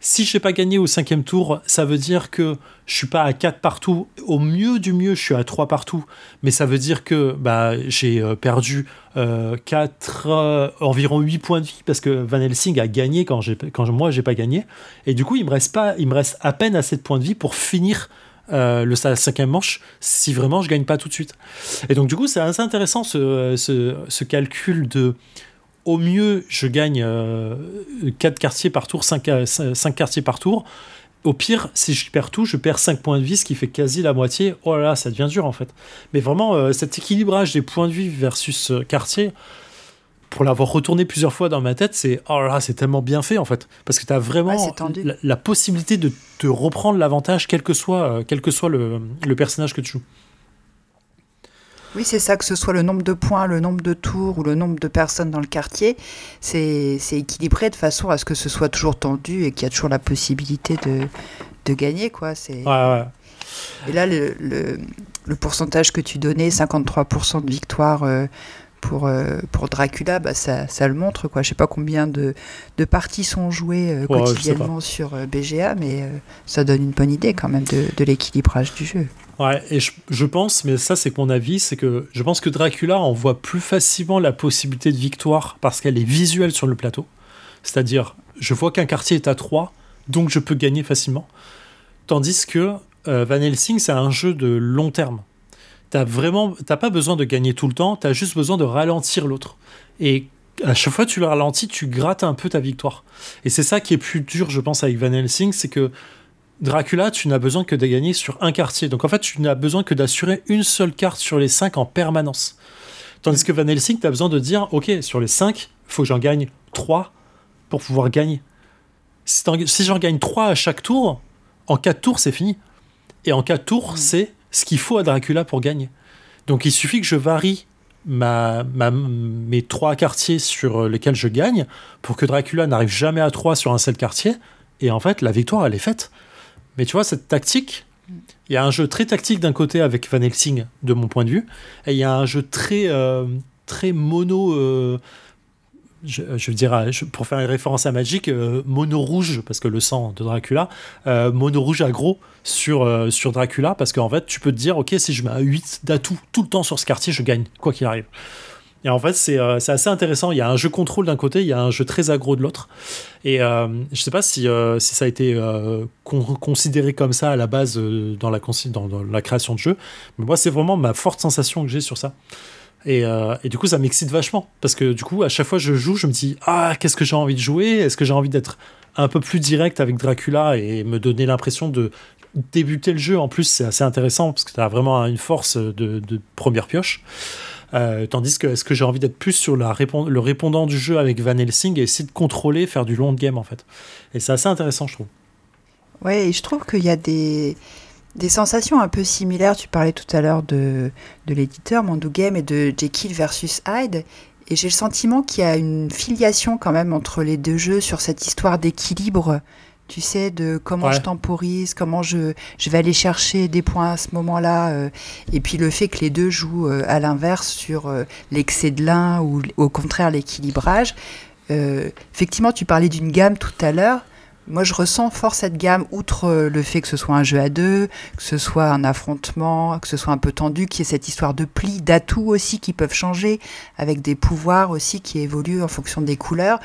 si je n'ai pas gagné au cinquième tour, ça veut dire que je suis pas à 4 partout. Au mieux du mieux, je suis à 3 partout. Mais ça veut dire que bah, j'ai euh, perdu 4, euh, euh, environ 8 points de vie parce que Van Helsing a gagné quand, quand moi, j'ai pas gagné. Et du coup, il me reste, pas, il me reste à peine assez de points de vie pour finir le cinquième manche si vraiment je gagne pas tout de suite. Et donc, du coup, c'est assez intéressant ce, ce calcul de au mieux, je gagne 4 euh, quartiers par tour, 5, euh, quartiers par tour. Au pire, si je perds tout, je perds 5 points de vie, ce qui fait quasi la moitié. Oh là là, ça devient dur en fait. Mais vraiment, euh, cet équilibrage des points de vie versus quartier, pour l'avoir retourné plusieurs fois dans ma tête, c'est oh là, c'est tellement bien fait en fait. Parce que tu as vraiment la, possibilité de te reprendre l'avantage, quel que soit, quel que soit le, le personnage que tu joues. Oui, c'est ça, que ce soit le nombre de points, le nombre de tours ou le nombre de personnes dans le quartier, c'est équilibré de façon à ce que ce soit toujours tendu et qu'il y a toujours la possibilité de, de gagner. Quoi. Ouais, ouais. Et là, le, le, pourcentage que tu donnais, 53% de victoire euh, pour, euh, pour Dracula, bah, ça, ça, le montre. Quoi. Je ne sais pas combien de, de parties sont jouées euh, quotidiennement sur BGA, mais ça donne une bonne idée quand même de, de l'équilibrage du jeu. Ouais, et je, pense, mais ça c'est mon avis, c'est que je pense que Dracula on voit plus facilement la possibilité de victoire parce qu'elle est visuelle sur le plateau. C'est-à-dire, je vois qu'un quartier est à 3, donc je peux gagner facilement. Tandis que euh, Van Helsing, c'est un jeu de long terme. T'as vraiment, t'as pas besoin de gagner tout le temps, t'as juste besoin de ralentir l'autre. Et à chaque fois que tu le ralentis, tu grattes un peu ta victoire. Et c'est ça qui est plus dur, je pense, avec Van Helsing, c'est que Dracula, tu n'as besoin que de gagner sur un quartier. Donc en fait, tu n'as besoin que d'assurer une seule carte sur les cinq en permanence. Tandis que Van Helsing, tu as besoin de dire, ok, sur les cinq, il faut que j'en gagne trois pour pouvoir gagner. Si, j'en gagne trois à chaque tour, en quatre tours, c'est fini. Et en quatre tours, mm. c'est ce qu'il faut à Dracula pour gagner. Donc il suffit que je varie mes trois quartiers sur lesquels je gagne pour que Dracula n'arrive jamais à trois sur un seul quartier. Et en fait, la victoire, elle est faite. Mais tu vois, cette tactique, il y a un jeu très tactique d'un côté avec Van Helsing, de mon point de vue, et il y a un jeu très, euh, très mono. Euh, je, je dirais, pour faire une référence à Magic, euh, mono rouge, parce que le sang de Dracula, mono rouge aggro sur, sur Dracula, parce qu'en fait, tu peux te dire, ok, si je mets un 8 d'atout tout le temps sur ce quartier, je gagne, quoi qu'il arrive. Et en fait, euh, c'est assez intéressant. Il y a un jeu contrôle d'un côté, il y a un jeu très aggro de l'autre. Et euh, je ne sais pas si, euh, si, ça a été considéré comme ça à la base dans la, dans, la création de jeu. Mais moi, c'est vraiment ma forte sensation que j'ai sur ça. Et, et, du coup, ça m'excite vachement. Parce que du coup, à chaque fois que je joue, je me dis Ah, qu'est-ce que j'ai envie de jouer? Est-ce que j'ai envie d'être un peu plus direct avec Dracula et me donner l'impression de débuter le jeu? En plus, c'est assez intéressant parce que tu as vraiment une force de, première pioche. Euh, tandis que est-ce que j'ai envie d'être plus sur le répondant du jeu avec Van Helsing et essayer de contrôler, faire du long game en fait. Et c'est assez intéressant, je trouve. Ouais, et je trouve qu'il y a des, des sensations un peu similaires. Tu parlais tout à l'heure de, de l'éditeur Mondo Game et de Jekyll versus Hyde. Et j'ai le sentiment qu'il y a une filiation quand même entre les deux jeux sur cette histoire d'équilibre tu sais, de comment je temporise, comment je, je vais aller chercher des points à ce moment-là. Euh, et puis le fait que les deux jouent euh, à l'inverse sur euh, l'excès de l'un ou au contraire l'équilibrage. effectivement, tu parlais d'une gamme tout à l'heure. Moi, je ressens fort cette gamme, outre le fait que ce soit un jeu à deux, que ce soit un affrontement, que ce soit un peu tendu, qu'il y ait cette histoire de plis, d'atouts aussi qui peuvent changer, avec des pouvoirs aussi qui évoluent en fonction des couleurs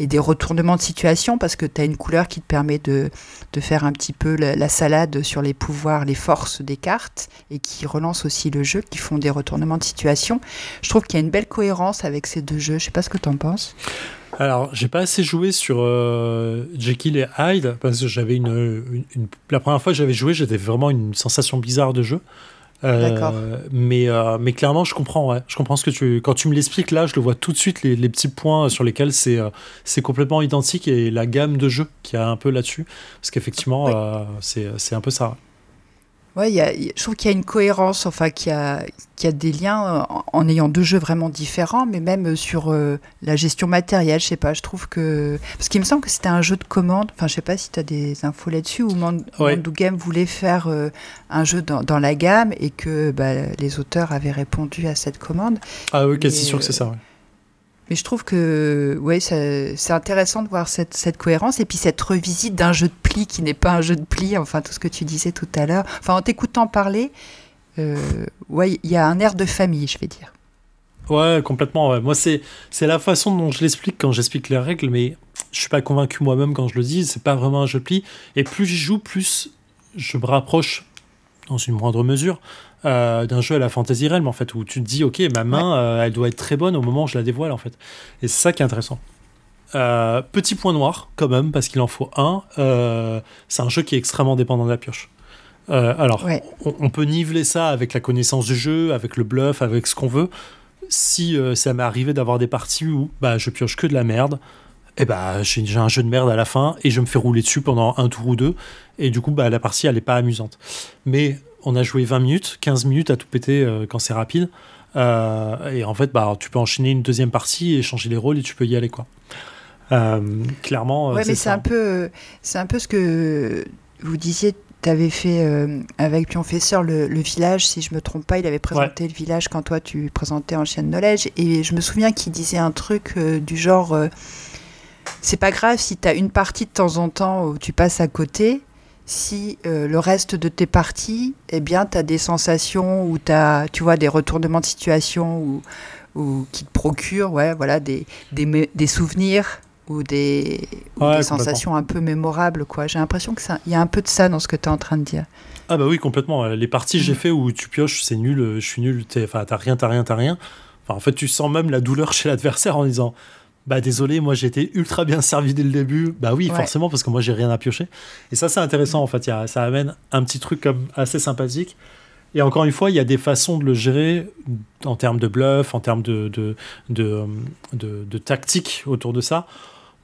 et des retournements de situation parce que tu as une couleur qui te permet de, de faire un petit peu la, salade sur les pouvoirs, les forces des cartes et qui relance aussi le jeu, qui font des retournements de situation. Je trouve qu'il y a une belle cohérence avec ces deux jeux. Je sais pas ce que tu en penses. Alors, j'ai pas assez joué sur euh, Jekyll et Hyde parce que j'avais une, une, La première fois que j'avais joué, j'avais vraiment une sensation bizarre de jeu. Euh, mais, euh, mais clairement, je comprends. Ouais. Je comprends ce que tu. Quand tu me l'expliques là, je le vois tout de suite les, les petits points sur lesquels c'est euh, c'est complètement identique et la gamme de jeux qui a un peu là-dessus. Parce qu'effectivement, c'est un peu ça. Ouais, y a, je trouve qu'il y a une cohérence, enfin qu'il y a, qu'il y a des liens en, en, ayant deux jeux vraiment différents, mais même sur euh, la gestion matérielle, je sais pas, je trouve que... Parce qu'il me semble que c'était un jeu de commande, enfin je sais pas si tu as des infos là-dessus, où Mand Game voulait faire euh, un jeu dans, dans, la gamme et que bah, les auteurs avaient répondu à cette commande. Ah oui, quasi sûr que c'est ça, ouais. Mais je trouve que ouais, c'est intéressant de voir cette, cohérence et puis cette revisite d'un jeu de pli qui n'est pas un jeu de pli, enfin tout ce que tu disais tout à l'heure. Enfin, en t'écoutant parler, euh, ouais, il y a un air de famille, je vais dire. Ouais, complètement. Ouais. Moi, c'est la façon dont je l'explique quand j'explique les règles, mais je suis pas convaincu moi-même quand je le dis. C'est pas vraiment un jeu de pli. Et plus j'y joue, plus je me rapproche, dans une moindre mesure, euh, d'un jeu à la Fantasy Realm, en fait, où tu te dis, ok, ma main, euh, elle doit être très bonne au moment où je la dévoile, en fait. Et c'est ça qui est intéressant. Euh, petit point noir, quand même, parce qu'il en faut un. c'est un jeu qui est extrêmement dépendant de la pioche. alors, on, peut niveler ça avec la connaissance du jeu, avec le bluff, avec ce qu'on veut. Si ça m'est arrivé d'avoir des parties où bah, je pioche que de la merde, et eh bah, j'ai un jeu de merde à la fin et je me fais rouler dessus pendant un tour ou deux. Et du coup, bah, la partie, elle n'est pas amusante. Mais on a joué 20 minutes, 15 minutes à tout péter euh, quand c'est rapide. Euh, et en fait, bah, tu peux enchaîner une deuxième partie et changer les rôles et tu peux y aller. quoi. Euh, clairement. Ouais, mais c'est un, peu, c'est un peu ce que vous disiez tu avais fait avec Pionfesseur le, le village, si je me trompe pas, il avait présenté le village quand toi tu présentais en chaîne knowledge. Et je me souviens qu'il disait un truc du genre c'est pas grave si tu as une partie de temps en temps où tu passes à côté, si euh, le reste de tes parties, eh bien, tu as des sensations ou tu as, tu vois, des retournements de situation ou, ou qui te procurent, ouais, voilà, des, des, des souvenirs ou des, ou Ouais, des sensations un peu mémorables, quoi. J'ai l'impression que ça, il y a un peu de ça dans ce que tu es en train de dire. Ah bah oui, complètement. Les parties que j'ai Mm. fait où tu pioches, c'est nul, euh, je suis nul, t'as rien, t'as rien, t'as rien. Enfin, en fait, tu sens même la douleur chez l'adversaire en disant Bah désolé, moi j'ai été ultra bien servi dès le début. Bah oui, Ouais. forcément, parce que moi j'ai rien à piocher. Et ça, c'est intéressant en fait. Y a- ça amène un petit truc comme assez sympathique. Et encore une fois, il y a des façons de le gérer en termes de bluff, en termes de, de, de, de- de tactique autour de ça.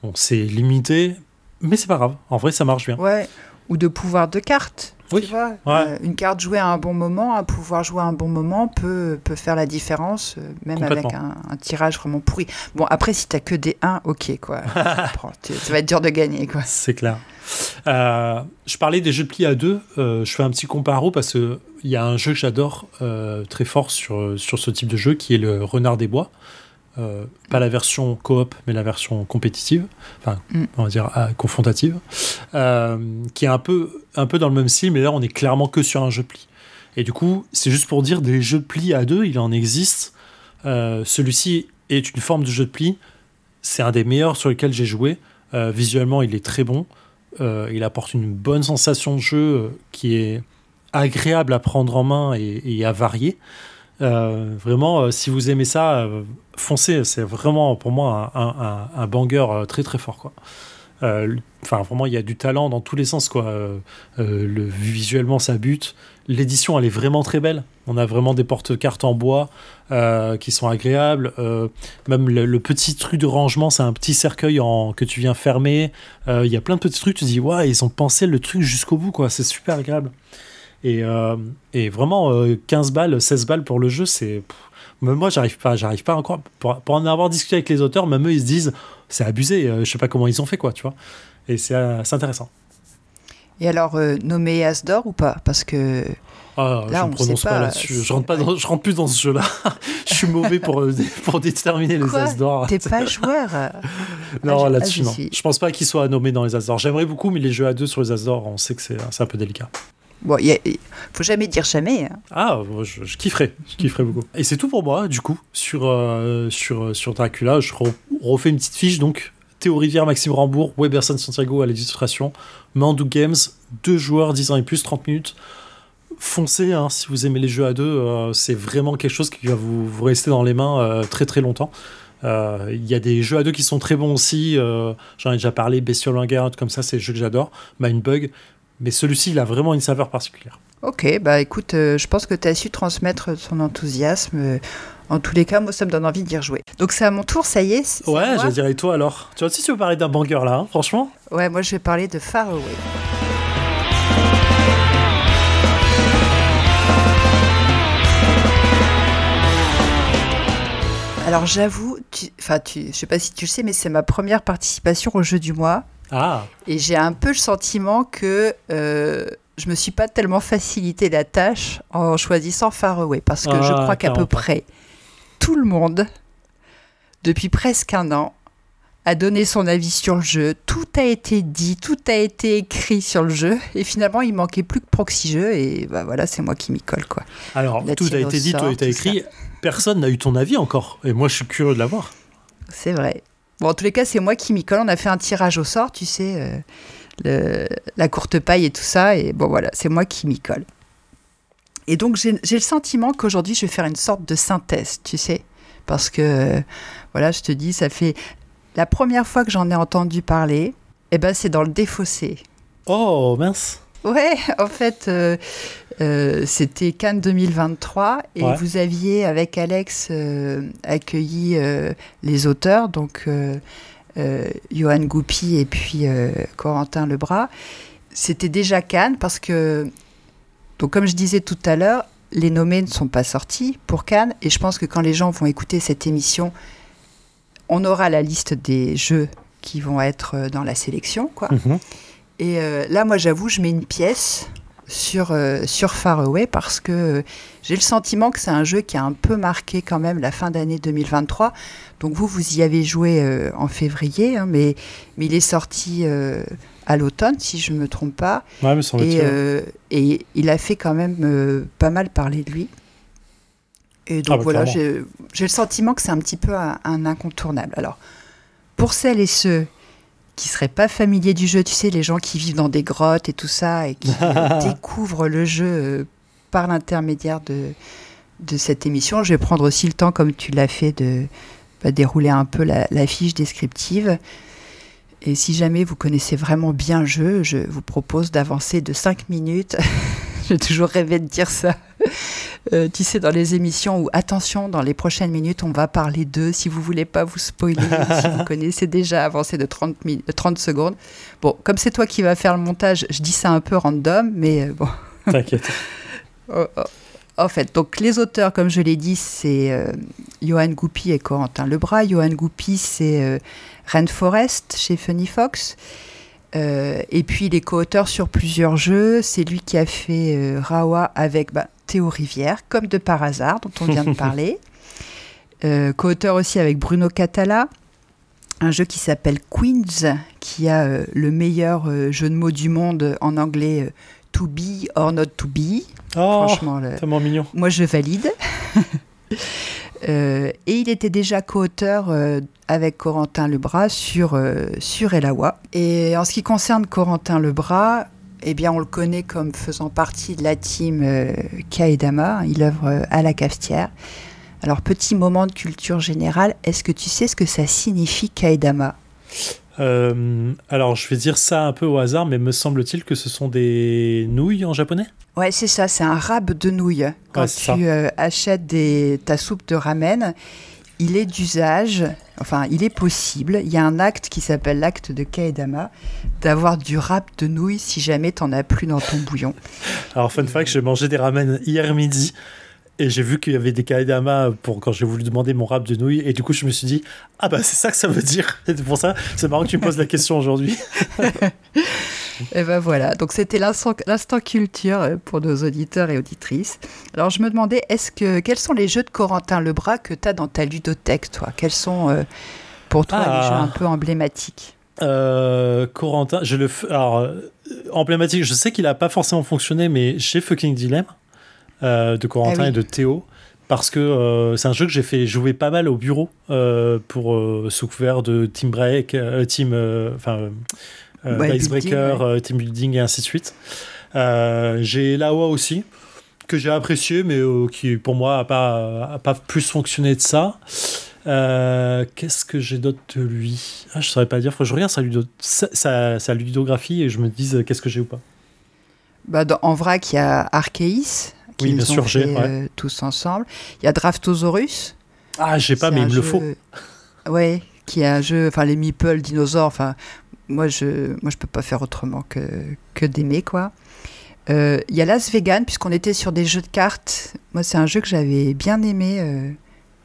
Bon, c'est limité, mais c'est pas grave. En vrai, ça marche bien. Ouais, ou de pouvoir de carte. Oui, Tu vois, ouais. Euh, une carte jouée à un bon moment, un pouvoir jouer à un bon moment peut, peut faire la différence, euh, même avec un, un tirage vraiment pourri. Bon, après, si t'as que des 1, ok, quoi. Ça va être dur de gagner, quoi. C'est clair. Euh, je parlais des jeux de pli à deux. euh, je fais un petit comparo parce que il y a un jeu que j'adore euh, très fort sur, sur ce type de jeu qui est le Renard des Bois. Euh, pas la version coop, mais la version compétitive, enfin, Mm. on va dire ah, confrontative, euh, qui est un peu, un peu dans le même style, mais là on est clairement que sur un jeu de pli. Et du coup, c'est juste pour dire des jeux de pli à deux, il en existe. Euh, Celui-ci est une forme de jeu de pli. C'est un des meilleurs sur lesquels j'ai joué. Euh, visuellement, il est très bon. Euh, il apporte une bonne sensation de jeu euh, qui est agréable à prendre en main et, et à varier. Euh, vraiment, euh, si vous aimez ça, euh, foncez. C'est vraiment pour moi un, banger euh, très très fort. Enfin, vraiment, il y a du talent dans tous les sens. Visuellement, ça bute. L'édition, elle est vraiment très belle. On a vraiment des porte-cartes en bois qui sont agréables. Même le, petit truc de rangement, c'est un petit cercueil que tu viens fermer. Il y a plein de petits trucs. Tu te dis, ouais, ils ont pensé le truc jusqu'au bout. C'est super agréable. Et, euh, et vraiment, euh, 15 balles, 16 balles pour le jeu, c'est. Même moi, j'arrive pas, j'arrive pas encore. Pour, pour en avoir discuté avec les auteurs, même eux, ils se disent, c'est abusé. euh, je sais pas comment ils ont fait, quoi, tu vois. Et c'est euh, intéressant. Et alors, euh, nommer As d'or ou pas? Parce que. Ah, Là, je on me prononce pas, pas, là-dessus. Je rentre, pas dans- je rentre plus dans ce jeu-là. je suis mauvais pour, euh, pour déterminer les as d'or. T'es pas joueur? Euh, Non, Ah, là-dessus, ah, non. suis. Je pense pas qu'il soit nommé dans les as d'or. J'aimerais beaucoup, mais les jeux à deux sur les as d'or, on sait que c'est un peu délicat. Bon, il faut jamais dire jamais. hein. Ah, je, kifferais, je kifferais beaucoup. Et c'est tout pour moi, du coup, sur, euh, sur, sur Dracula. Je re- refais une petite fiche, donc Théo Rivière, Maxime Rambourg, Weberson Santiago à l'illustration, Mandou Games, deux joueurs, 10 ans et plus, 30 minutes. Foncez, hein, si vous aimez les jeux à deux, euh, c'est vraiment quelque chose qui va vous, rester dans les mains euh, très très longtemps. Euh, Il y a des jeux à deux qui sont très bons aussi. euh, J'en ai déjà parlé, Bestial Hangout, comme ça, c'est des jeux que j'adore. Mindbug. Mais celui-ci, il a vraiment une saveur particulière. Ok, bah écoute, euh, je pense que tu as su transmettre ton enthousiasme. Euh, En tous les cas, moi, ça me donne envie d'y rejouer. Donc, c'est à mon tour, ça y est Ouais, je dirais toi alors? Tu vois, si tu veux parler d'un banger là, hein, franchement? Ouais, moi, je vais parler de Far Away. Alors, j'avoue, enfin, tu, je sais pas si tu le sais, mais c'est ma première participation au jeu du mois. Ah, Et j'ai un peu le sentiment que euh, je me suis pas tellement facilité la tâche en choisissant Far Away. Parce que je Ah, crois qu'à peu près tout le monde, depuis presque un an, a donné son avis sur le jeu. Tout a été dit, tout a été écrit sur le jeu. Et finalement, il manquait plus que Proxy Jeu. Et bah voilà, c'est moi qui m'y colle, quoi. alors La tout a été dit, tout a été écrit. Personne n'a eu ton avis encore. Et moi, je suis curieux de l'avoir. C'est vrai. Bon, en tous les cas, c'est moi qui m'y colle. On a fait un tirage au sort, tu sais, euh, le- la courte paille et tout ça. Et bon, voilà, c'est moi qui m'y colle. Et donc, j'ai le sentiment qu'aujourd'hui, je vais faire une sorte de synthèse, tu sais. Parce que, euh, voilà, je te dis, ça fait. La première fois que j'en ai entendu parler, eh ben, c'est dans le défaussé. Oh, mince. Ouais, en fait, euh, euh, c'était Cannes 2023 et Ouais. vous aviez avec Alex euh, accueilli euh, les auteurs, donc Johan Goupy et puis Corentin Lebras. C'était déjà Cannes parce que, donc comme je disais tout à l'heure, les nommés ne sont pas sortis pour Cannes et je pense que quand les gens vont écouter cette émission, on aura la liste des jeux qui vont être dans la sélection, quoi. Mhm. Et euh, là, moi, j'avoue, je mets une pièce sur, euh, sur Far Away parce que euh, j'ai le sentiment que c'est un jeu qui a un peu marqué quand même la fin d'année 2023. Donc vous, vous y avez joué euh, en février, hein, mais, mais il est sorti euh, à l'automne, si je ne me trompe pas. Ouais, me semble-t-il. Et, euh, et il a fait quand même pas mal parler de lui. Et donc Ah bah, voilà, j'ai le sentiment que c'est un petit peu un, un incontournable. Alors, pour celles et ceux qui seraient pas familiers du jeu, tu sais, les gens qui vivent dans des grottes et tout ça, et qui découvrent le jeu euh, par l'intermédiaire de, de cette émission, je vais prendre aussi le temps, comme tu l'as fait, de bah, dérouler un peu la, la fiche descriptive. Et si jamais vous connaissez vraiment bien le jeu, je vous propose d'avancer de 5 minutes. J'ai toujours rêvé de dire ça. Euh, tu sais, dans les émissions où, attention, dans les prochaines minutes, on va parler d'eux. Si vous voulez pas vous spoiler, si vous connaissez déjà, avancez de 30, mi- euh, 30 secondes. Bon, comme c'est toi qui vas faire le montage, je dis ça un peu random, mais euh, bon. T'inquiète. Oh, oh. En fait, donc les auteurs, comme je l'ai dit, c'est euh, Johan Goupy et Corentin Lebras. Johan Goupy, c'est euh, Rainforest chez Funny Fox. Euh, et puis les co-auteurs sur plusieurs jeux, c'est lui qui a fait euh, Rawa avec bah, Théo Rivière, comme de par hasard, dont on vient de parler. Euh, co-auteur aussi avec Bruno Catala, un jeu qui s'appelle Queens, qui a euh, le meilleur euh, jeu de mots du monde en anglais, To Be or Not To Be. Oh, Franchement, le- tellement mignon. moi je valide. Euh, et il était déjà co-auteur euh, avec Corentin Lebras sur, euh, Elawa. Et en ce qui concerne Corentin Lebras, eh bien, on le connaît comme faisant partie de la team euh, Kaedama. Il œuvre à la cafetière. Alors, petit moment de culture générale, est-ce que tu sais ce que ça signifie Kaedama? Euh, alors, je vais dire ça un peu au hasard, mais me semble-t-il que ce sont des nouilles en japonais? Ouais, c'est ça, c'est un rab de nouilles. Quand Ouais, tu euh, achètes des, ta soupe de ramen, il est d'usage, enfin, il est possible, il y a un acte qui s'appelle l'acte de Kaedama, d'avoir du rab de nouilles si jamais t'en as plus dans ton bouillon. Alors, fun fact, j'ai mangé des ramen hier midi et j'ai vu qu'il y avait des kaedama pour quand j'ai voulu demander mon rap de nouilles et du coup, je me suis dit, ah bah c'est ça que ça veut dire. Et c'est pour ça, c'est marrant que tu me poses la question aujourd'hui. Et ben voilà, donc c'était l'instant culture euh, pour nos auditeurs et auditrices. Alors je me demandais, est-ce que quels sont les jeux de Corentin Lebras que tu as dans ta ludothèque, toi? Quels sont euh, pour toi Ah. les jeux un peu emblématiques? Euh, Corentin, je le f- alors euh, emblématique. Je sais qu'il a pas forcément fonctionné, mais chez Fucking Dilemma euh, de Corentin Ah oui. et de Théo, parce que euh, c'est un jeu que j'ai fait jouer pas mal au bureau euh, pour euh, sous couvert de Team Break, euh, Team, enfin euh, euh, Ouais, Icebreaker, building, euh, Team Building et ainsi de suite. Euh, j'ai Lawa aussi que j'ai apprécié, mais euh, qui pour moi a pas a pas plus fonctionné de ça. Euh, Qu'est-ce que j'ai d'autre de lui? Ah, Je saurais pas dire. Faut que je regarde sa, ludo- sa, sa- sa ludographie et je me dise qu'est-ce que j'ai ou pas. bah, dans- En vrac, il y a Arceis, Oui, bien ont sûr, j'ai, fait ouais. euh, tous ensemble. Il y a Draftosaurus. Ah, j'ai pas, mais il me le faut. Ouais, qui est un jeu, enfin les meeples dinosaures, enfin moi je moi je peux pas faire autrement que, que d'aimer quoi. Euh, Il y a Las Vegas, puisqu'on était sur des jeux de cartes. Moi c'est un jeu que j'avais bien aimé euh,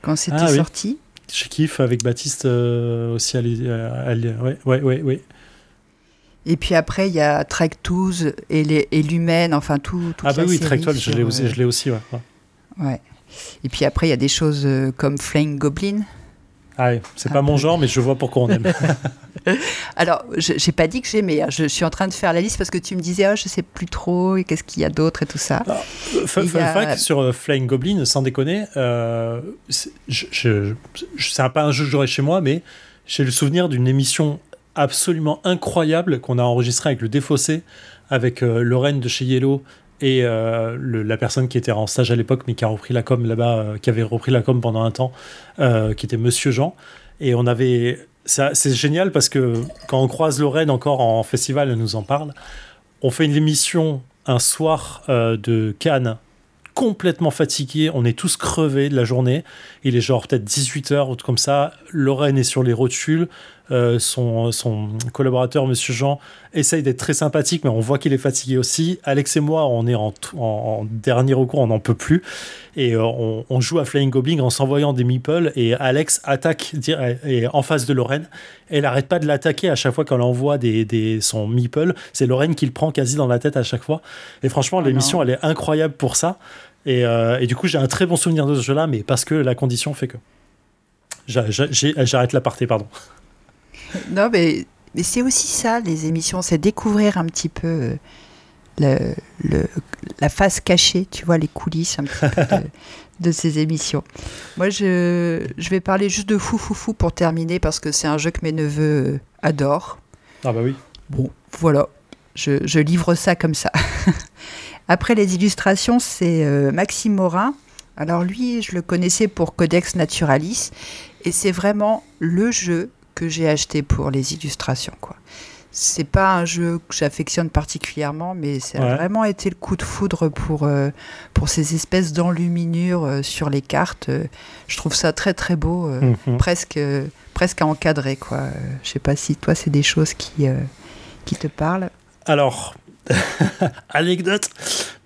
quand c'était Ah oui. sorti. Je kiffe avec Baptiste euh, aussi. À à l'é- ouais, ouais, ouais, ouais. Et puis après il y a Trek Tools et les- et l'humaine, enfin tout. Ah bah oui, Tractual, je sur, l'ai aussi, euh, je l'ai aussi, ouais. Et puis après il y a des choses euh, comme Flying Goblin. Ah c'est pas mon genre, mais je vois pourquoi on aime. Alors, je j'ai pas dit que j'aimais, hein. je suis en train de faire la liste parce que tu me disais, oh, je sais plus trop, et qu'est-ce qu'il y a d'autre et tout ça. Fun, y fun a- fact sur euh, Flying Goblin, sans déconner, euh, c'est je- je- pas un jeu que j'aurais chez moi, mais j'ai le souvenir d'une émission absolument incroyable qu'on a enregistrée avec le Défaussé, avec euh, Lorraine de chez Yellow et euh, la personne qui était en stage à l'époque, mais qui a repris la com là-bas, euh, qui avait repris la com pendant un temps, qui était Monsieur Jean. Et on avait. C'est génial parce que quand on croise Lorraine encore en festival, elle nous en parle. On fait une émission un soir de Cannes, complètement fatigué. On est tous crevés de la journée. Il est genre peut-être 18h ou tout comme ça. Lorraine est sur les rotules. Euh, son, son collaborateur, Monsieur Jean, essaye d'être très sympathique, mais on voit qu'il est fatigué aussi. Alex et moi, on est en, t- en- en dernier recours, on n'en peut plus. Et euh, on, on joue à Flying Goblin en s'envoyant des meeples. Et Alex attaque et en face de Lorraine. Elle n'arrête pas de l'attaquer à chaque fois qu'elle envoie des, des, son meeple. C'est Lorraine qui le prend quasi dans la tête à chaque fois. Et franchement, Oh l'émission, elle est incroyable pour ça. Et, euh, et du coup, j'ai un très bon souvenir de ce jeu-là, mais parce que la condition fait que. J'arrête l'aparté, pardon. Non, mais mais c'est aussi ça, les émissions, c'est découvrir un petit peu le, le, la face cachée, tu vois, les coulisses un petit peu de, ces émissions. Moi, je, je, vais parler juste de Fou Fou Fou pour terminer, parce que c'est un jeu que mes neveux adorent. Ah bah oui. Bon, voilà, je, je livre ça comme ça. Après les illustrations, c'est Maxime Morin. Alors lui, je le connaissais pour Codex Naturalis, et c'est vraiment le jeu que j'ai acheté pour les illustrations, quoi. C'est pas un jeu que j'affectionne particulièrement, mais ça a vraiment été le coup de foudre pour, euh, pour ces espèces d'enluminures euh, sur les cartes. je trouve ça très très beau, euh, mhm. presque, presque à encadrer. Quoi. je sais pas si toi, c'est des choses qui, qui te parlent. Alors, anecdote,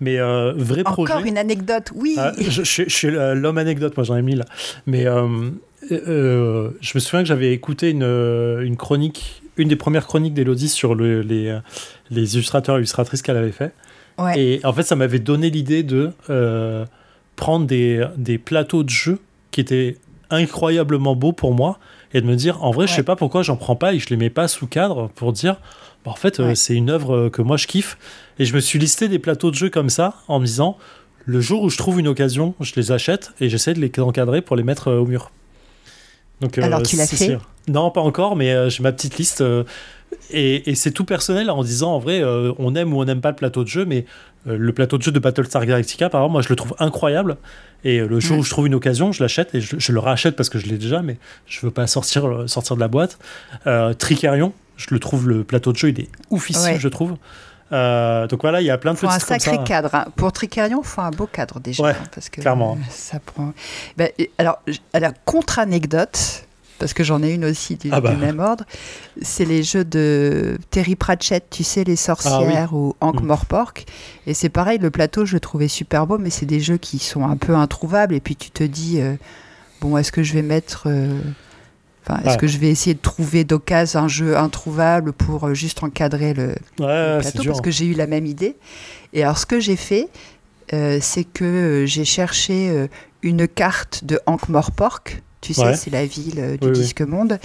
mais vrai projet. Encore une anecdote, oui. Ah, je, suis l'homme anecdote, moi j'en ai mis là. Mais euh, je me souviens que j'avais écouté une, euh, une, chronique, une des premières chroniques d'Elodie sur le, les, euh, les, illustrateurs et illustratrices qu'elle avait fait. Et en fait, ça m'avait donné l'idée de prendre des, des, plateaux de jeux qui étaient incroyablement beaux pour moi et de me dire, en vrai, je sais pas pourquoi j'en prends pas et je les mets pas sous cadre pour dire, bah, en fait, c'est une œuvre que moi je kiffe. Et je me suis listé des plateaux de jeux comme ça en me disant, le jour où je trouve une occasion, je les achète et j'essaie de les encadrer pour les mettre au mur. Donc, Alors tu l'as fait Non, pas encore, mais euh, j'ai ma petite liste. Euh, et, c'est tout personnel en disant, en vrai, euh, on aime ou on n'aime pas le plateau de jeu, mais le plateau de jeu de Battlestar Galactica, par exemple, moi je le trouve incroyable. Et le jour où je trouve une occasion, je l'achète et je, le rachète parce que je l'ai déjà, mais je veux pas sortir, sortir de la boîte. Tricarion, je le trouve, le plateau de jeu, il est oufissime, je trouve. Donc voilà, il y a plein de faut un sacré cadre. Hein. Pour Tricarion, il faut un beau cadre déjà. Hein, parce que clairement. ça prend. Ben, alors, à la contre-anecdote, parce que j'en ai une aussi du, ah bah. même ordre, c'est les jeux de Terry Pratchett, tu sais, Les Sorcières ah ou Hank mm. Morpork. Et c'est pareil, le plateau, je le trouvais super beau, mais c'est des jeux qui sont un peu introuvables. Et puis tu te dis, euh, bon, est-ce que je vais mettre. Euh, enfin, est-ce que je vais essayer de trouver d'occasion un jeu introuvable pour euh, juste encadrer le, plateau? Parce que j'ai eu la même idée. Et alors, ce que j'ai fait, c'est que j'ai cherché une carte de Hank Morpork tu sais, c'est la ville euh, du disque monde.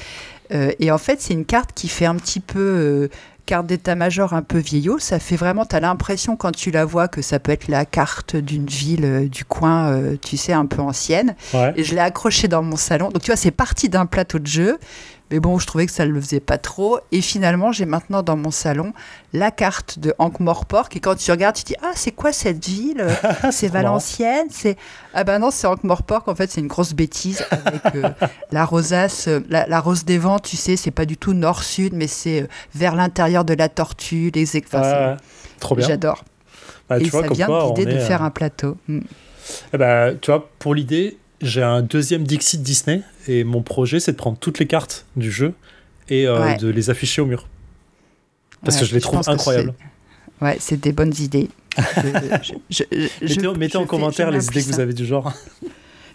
Euh, et en fait, c'est une carte qui fait un petit peu euh, carte d'état-major un peu vieillot. Ça fait vraiment, tu as l'impression quand tu la vois que ça peut être la carte d'une ville du coin, tu sais, un peu ancienne. Et je l'ai accrochée dans mon salon. Donc tu vois, c'est parti d'un plateau de jeu. Mais bon, je trouvais que ça ne le faisait pas trop. Et finalement, j'ai maintenant dans mon salon la carte de Ankh-Morpork. Et quand tu regardes, tu te dis Ah, c'est quoi cette ville? C'est Valenciennes? C'est Ah ben non, c'est Ankh-Morpork. En fait, c'est une grosse bêtise avec euh, la rosace, euh, la, rose des vents, tu sais, c'est pas du tout nord-sud, mais c'est euh, vers l'intérieur de la tortue, les enfin, Trop bien. J'adore. Bah, et ça vient de l'idée de faire un plateau. Mm. Eh ben, tu vois, pour l'idée, j'ai un deuxième Dixit Disney et mon projet c'est de prendre toutes les cartes du jeu et euh, de les afficher au mur. Parce que je les trouve incroyables. Ouais, c'est des bonnes idées. mettez, en commentaire les idées que vous avez du genre.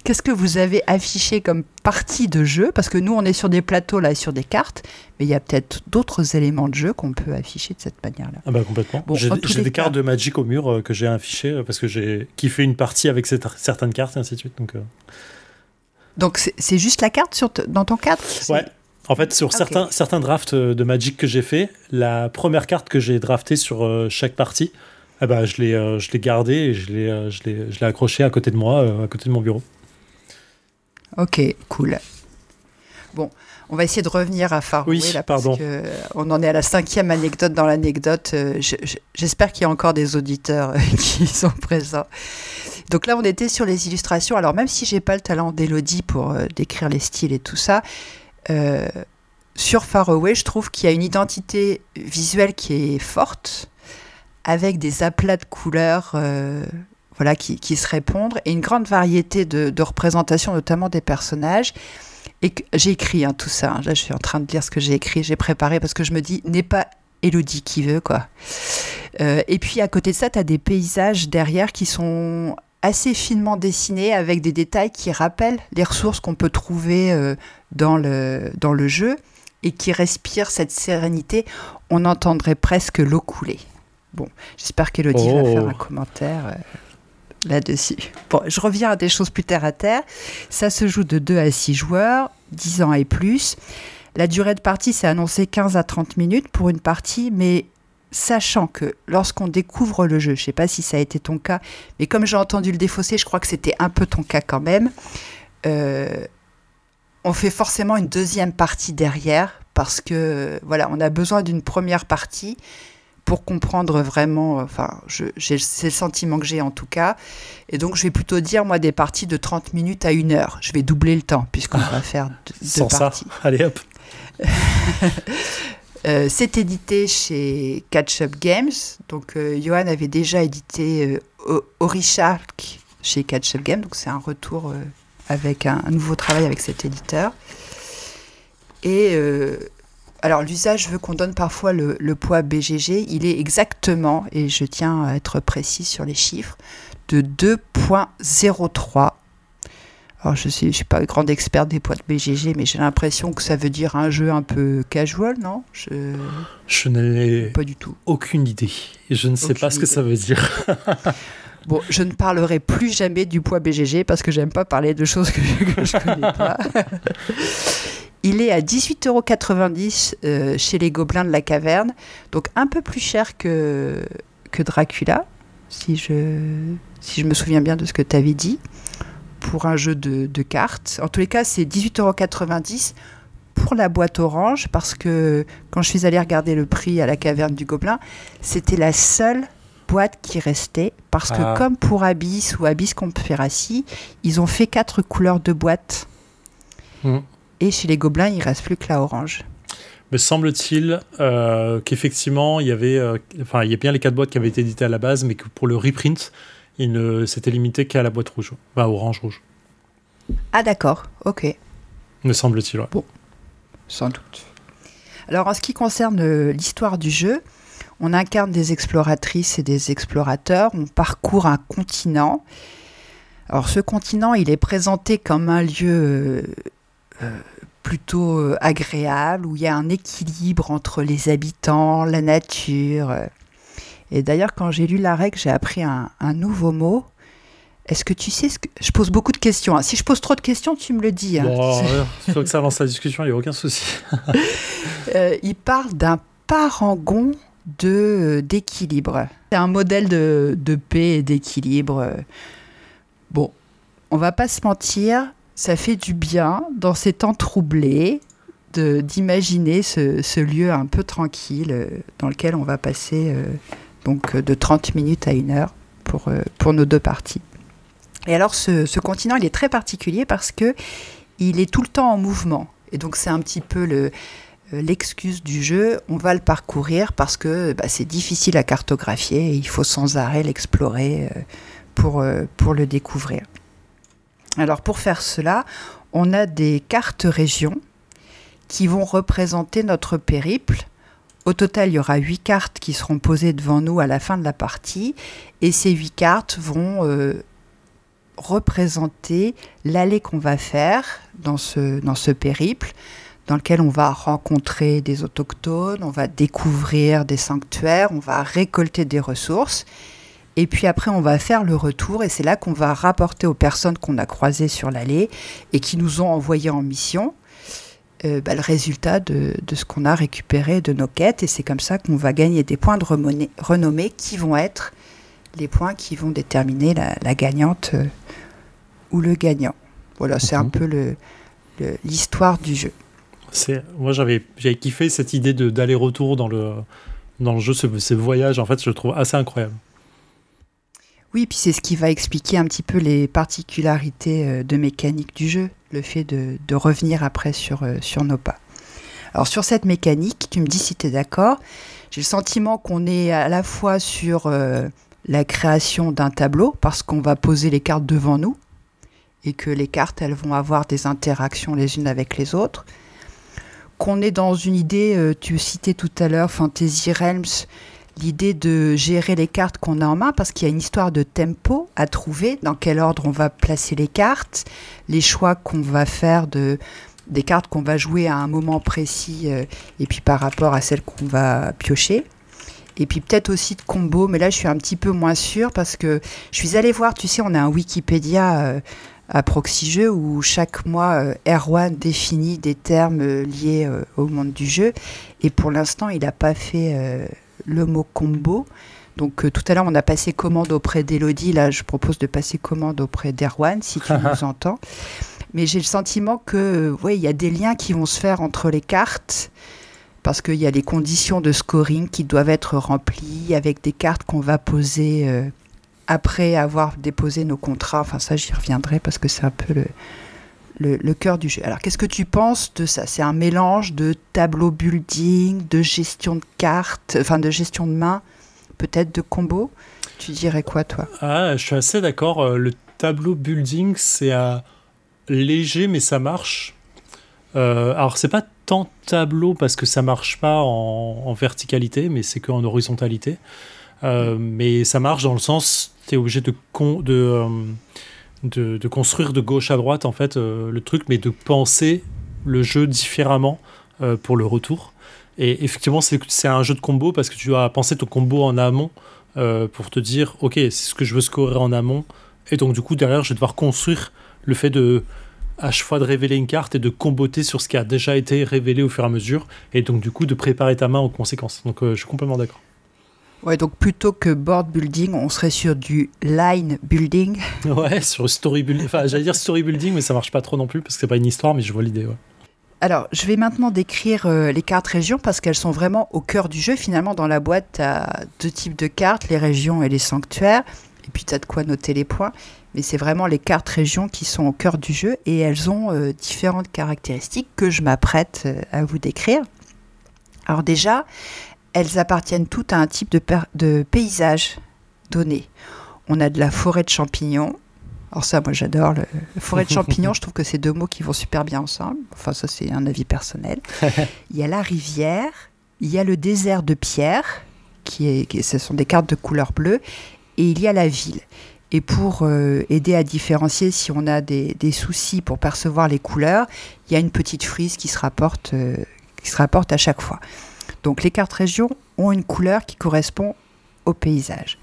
Qu'est-ce que vous avez affiché comme partie de jeu? Parce que nous, on est sur des plateaux là, sur des cartes, mais il y a peut-être d'autres éléments de jeu qu'on peut afficher de cette manière-là. Ah bah complètement. j'ai des cartes de Magic au mur euh, que j'ai affichées euh, parce que j'ai kiffé une partie avec certaines cartes et ainsi de suite. Donc, euh. donc c'est juste la carte sur dans ton cadre? Ouais. En fait, sur certains, certains drafts de Magic que j'ai fait, la première carte que j'ai draftée sur chaque partie, eh ben, je l'ai gardée et je l'ai accrochée à côté de moi, à côté de mon bureau. Ok, cool. Bon, on va essayer de revenir à Far oui, là, parce pardon. on en est à la cinquième anecdote dans l'anecdote. Euh, j'espère qu'il y a encore des auditeurs euh, qui sont présents. Donc là, on était sur les illustrations. Alors même si j'ai pas le talent d'Elodie pour euh, décrire les styles et tout ça, sur Far Away, je trouve qu'il y a une identité visuelle qui est forte, avec des aplats de couleurs voilà, qui, se répondent, et une grande variété de, représentations, notamment des personnages. Et j'ai écrit hein, tout ça. Hein. Là, je suis en train de lire ce que j'ai écrit, j'ai préparé parce que je me dis, n'est pas Elodie qui veut, quoi. Euh, et puis à côté de ça, tu as des paysages derrière qui sont assez finement dessinés avec des détails qui rappellent les ressources qu'on peut trouver euh, dans, le, dans le jeu et qui respirent cette sérénité. On entendrait presque l'eau couler. Bon, j'espère qu'Elodie va faire oh. un commentaire. Euh, là-dessus. Bon, je reviens à des choses plus terre à terre. Ça se joue de 2 à 6 joueurs, 10 ans et plus. La durée de partie, c'est annoncé 15 à 30 minutes pour une partie, mais sachant que lorsqu'on découvre le jeu, je ne sais pas si ça a été ton cas, mais comme j'ai entendu le défausser, je crois que c'était un peu ton cas quand même, euh, on fait forcément une deuxième partie derrière parce que voilà, on a besoin d'une première partie pour comprendre vraiment, enfin, c'est le sentiment que j'ai en tout cas. Et donc, je vais plutôt dire, moi, des parties de 30 minutes à une heure. Je vais doubler le temps, puisqu'on va faire deux, Sans parties. Ça. Allez hop euh, C'est édité chez Catch Up Games. Donc, euh, Johan avait déjà édité euh, Orishark chez Catch Up Games. Donc, c'est un retour euh, avec un, nouveau travail avec cet éditeur. Et alors l'usage veut qu'on donne parfois le, poids BGG. Il est exactement, et je tiens à être précis sur les chiffres, de 2.03. Alors je ne suis, je suis pas grande experte des poids de BGG, mais j'ai l'impression que ça veut dire un jeu un peu casual, non? Je, je n'ai pas du tout. Aucune idée. Je ne sais pas ce que ça veut dire. Bon, je ne parlerai plus jamais du poids BGG parce que j'aime pas parler de choses que, je connais pas. Il est à 18,90€ euh, chez les Gobelins de la Caverne, donc un peu plus cher que, que Dracula, si je, si je me souviens bien de ce que tu avais dit, pour un jeu de, de cartes. En tous les cas, c'est 18,90€ pour la boîte orange, parce que quand je suis allée regarder le prix à la Caverne du Gobelin, c'était la seule boîte qui restait, parce que ah. comme pour Abyss ou Abyss Conspiracy, ils ont fait quatre couleurs de boîte. Mmh. Et chez les Gobelins, il reste plus que la orange. Me semble-t-il euh, qu'effectivement, il y avait, euh, enfin, il y a bien les quatre boîtes qui avaient été éditées à la base, mais que pour le reprint, il ne s'était limité qu'à la boîte rouge, enfin orange rouge. Ah d'accord, ok. Me semble-t-il. Bon, sans doute. Alors en ce qui concerne euh, l'histoire du jeu, on incarne des exploratrices et des explorateurs, on parcourt un continent. Alors ce continent, il est présenté comme un lieu plutôt euh, agréable, où il y a un équilibre entre les habitants, la nature. Et d'ailleurs, quand j'ai lu la règle, j'ai appris un, nouveau mot. Est-ce que tu sais ce que... Je pose beaucoup de questions. Hein. Si je pose trop de questions, tu me le dis. Hein. Bon, faut que ça lance la discussion, il n'y a aucun souci. Euh, il parle d'un parangon de d'équilibre. C'est un modèle de, de paix et d'équilibre. Bon, on va pas se mentir, ça fait du bien dans ces temps troublés d'imaginer ce, lieu un peu tranquille euh, dans lequel on va passer euh, donc de 30 minutes à une heure pour, euh, pour nos deux parties. Et alors ce, continent, il est très particulier parce que il est tout le temps en mouvement. Et donc c'est un petit peu le, l'excuse du jeu, on va le parcourir parce que bah, c'est difficile à cartographier et il faut sans arrêt l'explorer pour, pour le découvrir. Alors pour faire cela, on a des cartes régions qui vont représenter notre périple. Au total, il y aura huit cartes qui seront posées devant nous à la fin de la partie et ces huit cartes vont euh, représenter l'allée qu'on va faire dans ce, dans ce périple dans lequel on va rencontrer des autochtones, on va découvrir des sanctuaires, on va récolter des ressources et puis après, on va faire le retour et c'est là qu'on va rapporter aux personnes qu'on a croisées sur l'allée et qui nous ont envoyé en mission euh, bah, le résultat de, ce qu'on a récupéré de nos quêtes. Et c'est comme ça qu'on va gagner des points de renommée qui vont être les points qui vont déterminer la, gagnante euh, ou le gagnant. Voilà, c'est un mhm. peu l'histoire du jeu. Moi, j'avais kiffé cette idée d'aller-retour dans le, dans le jeu, ce, ce voyage. En fait, je le trouve assez incroyable. Oui, puis c'est ce qui va expliquer un petit peu les particularités euh, de mécanique du jeu, le fait de, revenir après sur, euh, sur nos pas. Alors sur cette mécanique, tu me dis si tu es d'accord, j'ai le sentiment qu'on est à la fois sur euh, la création d'un tableau, parce qu'on va poser les cartes devant nous, et que les cartes, elles vont avoir des interactions les unes avec les autres, qu'on est dans une idée, tu citais tout à l'heure Fantasy Realms, l'idée de gérer les cartes qu'on a en main parce qu'il y a une histoire de tempo à trouver, dans quel ordre on va placer les cartes, les choix qu'on va faire de des cartes qu'on va jouer à un moment précis euh, et puis par rapport à celles qu'on va piocher. Et puis peut-être aussi de combo, mais là je suis un petit peu moins sûre parce que je suis allée voir, tu sais, on a un Wikipédia euh, à Proxy Jeux où chaque mois euh, Erwan définit des termes liés au monde du jeu. Et pour l'instant, il n'a pas fait le mot combo. Donc euh, tout à l'heure, on a passé commande auprès d'Elodie. Là, je propose de passer commande auprès d'Erwan, si tu nous entends. Mais j'ai le sentiment que, euh, ouais, il y a des liens qui vont se faire entre les cartes. Parce qu'il y a les conditions de scoring qui doivent être remplies avec des cartes qu'on va poser euh, après avoir déposé nos contrats. Enfin, ça, j'y reviendrai parce que c'est un peu le, le, cœur du jeu. Alors, qu'est-ce que tu penses de ça? C'est un mélange de tableau building, de gestion de cartes, enfin de gestion de main, peut-être de combo? Tu dirais quoi, toi? Ah, je suis assez d'accord. euh, Le tableau building, c'est euh, léger, mais ça marche. Euh, alors, c'est pas tant tableau parce que ça marche pas en, verticalité, mais c'est qu'en horizontalité. Euh, mais ça marche dans le sens, tu es obligé de, de, euh, de, construire de gauche à droite, en fait, euh, le truc, mais de penser le jeu différemment euh, pour le retour. Et effectivement, c'est un jeu de combo parce que tu dois penser ton combo en amont euh, pour te dire, ok, c'est ce que je veux scorer en amont. Et donc, du coup, derrière, je vais devoir construire le fait de, à chaque fois, de révéler une carte et de comboter sur ce qui a déjà été révélé au fur et à mesure. Et donc, du coup, de préparer ta main aux conséquences. Donc, je suis complètement d'accord. Ouais, donc plutôt que board building, on serait sur du line building. Ouais, sur story building. Enfin, j'allais dire story building, mais ça marche pas trop non plus parce que c'est pas une histoire, mais je vois l'idée. Ouais. Alors, je vais maintenant décrire euh, les cartes régions parce qu'elles sont vraiment au cœur du jeu. Finalement, dans la boîte, tu as deux types de cartes, les régions et les sanctuaires. Et puis, tu as de quoi noter les points. Mais c'est vraiment les cartes régions qui sont au cœur du jeu et elles ont euh, différentes caractéristiques que je m'apprête euh, à vous décrire. Alors déjà, elles appartiennent toutes à un type de, paysage donné. On a de la forêt de champignons. Alors ça, moi j'adore. Le... Forêt de champignons, je trouve que c'est deux mots qui vont super bien ensemble. Enfin, ça c'est un avis personnel. il y a la rivière, il y a le désert de pierre, qui est, qui- ce sont des cartes de couleur bleue, et il y a la ville. Et pour euh, aider à différencier si on a des, des soucis pour percevoir les couleurs, il y a une petite frise qui se rapporte, euh, qui se rapporte à chaque fois. Donc les cartes régions ont une couleur qui correspond au paysage.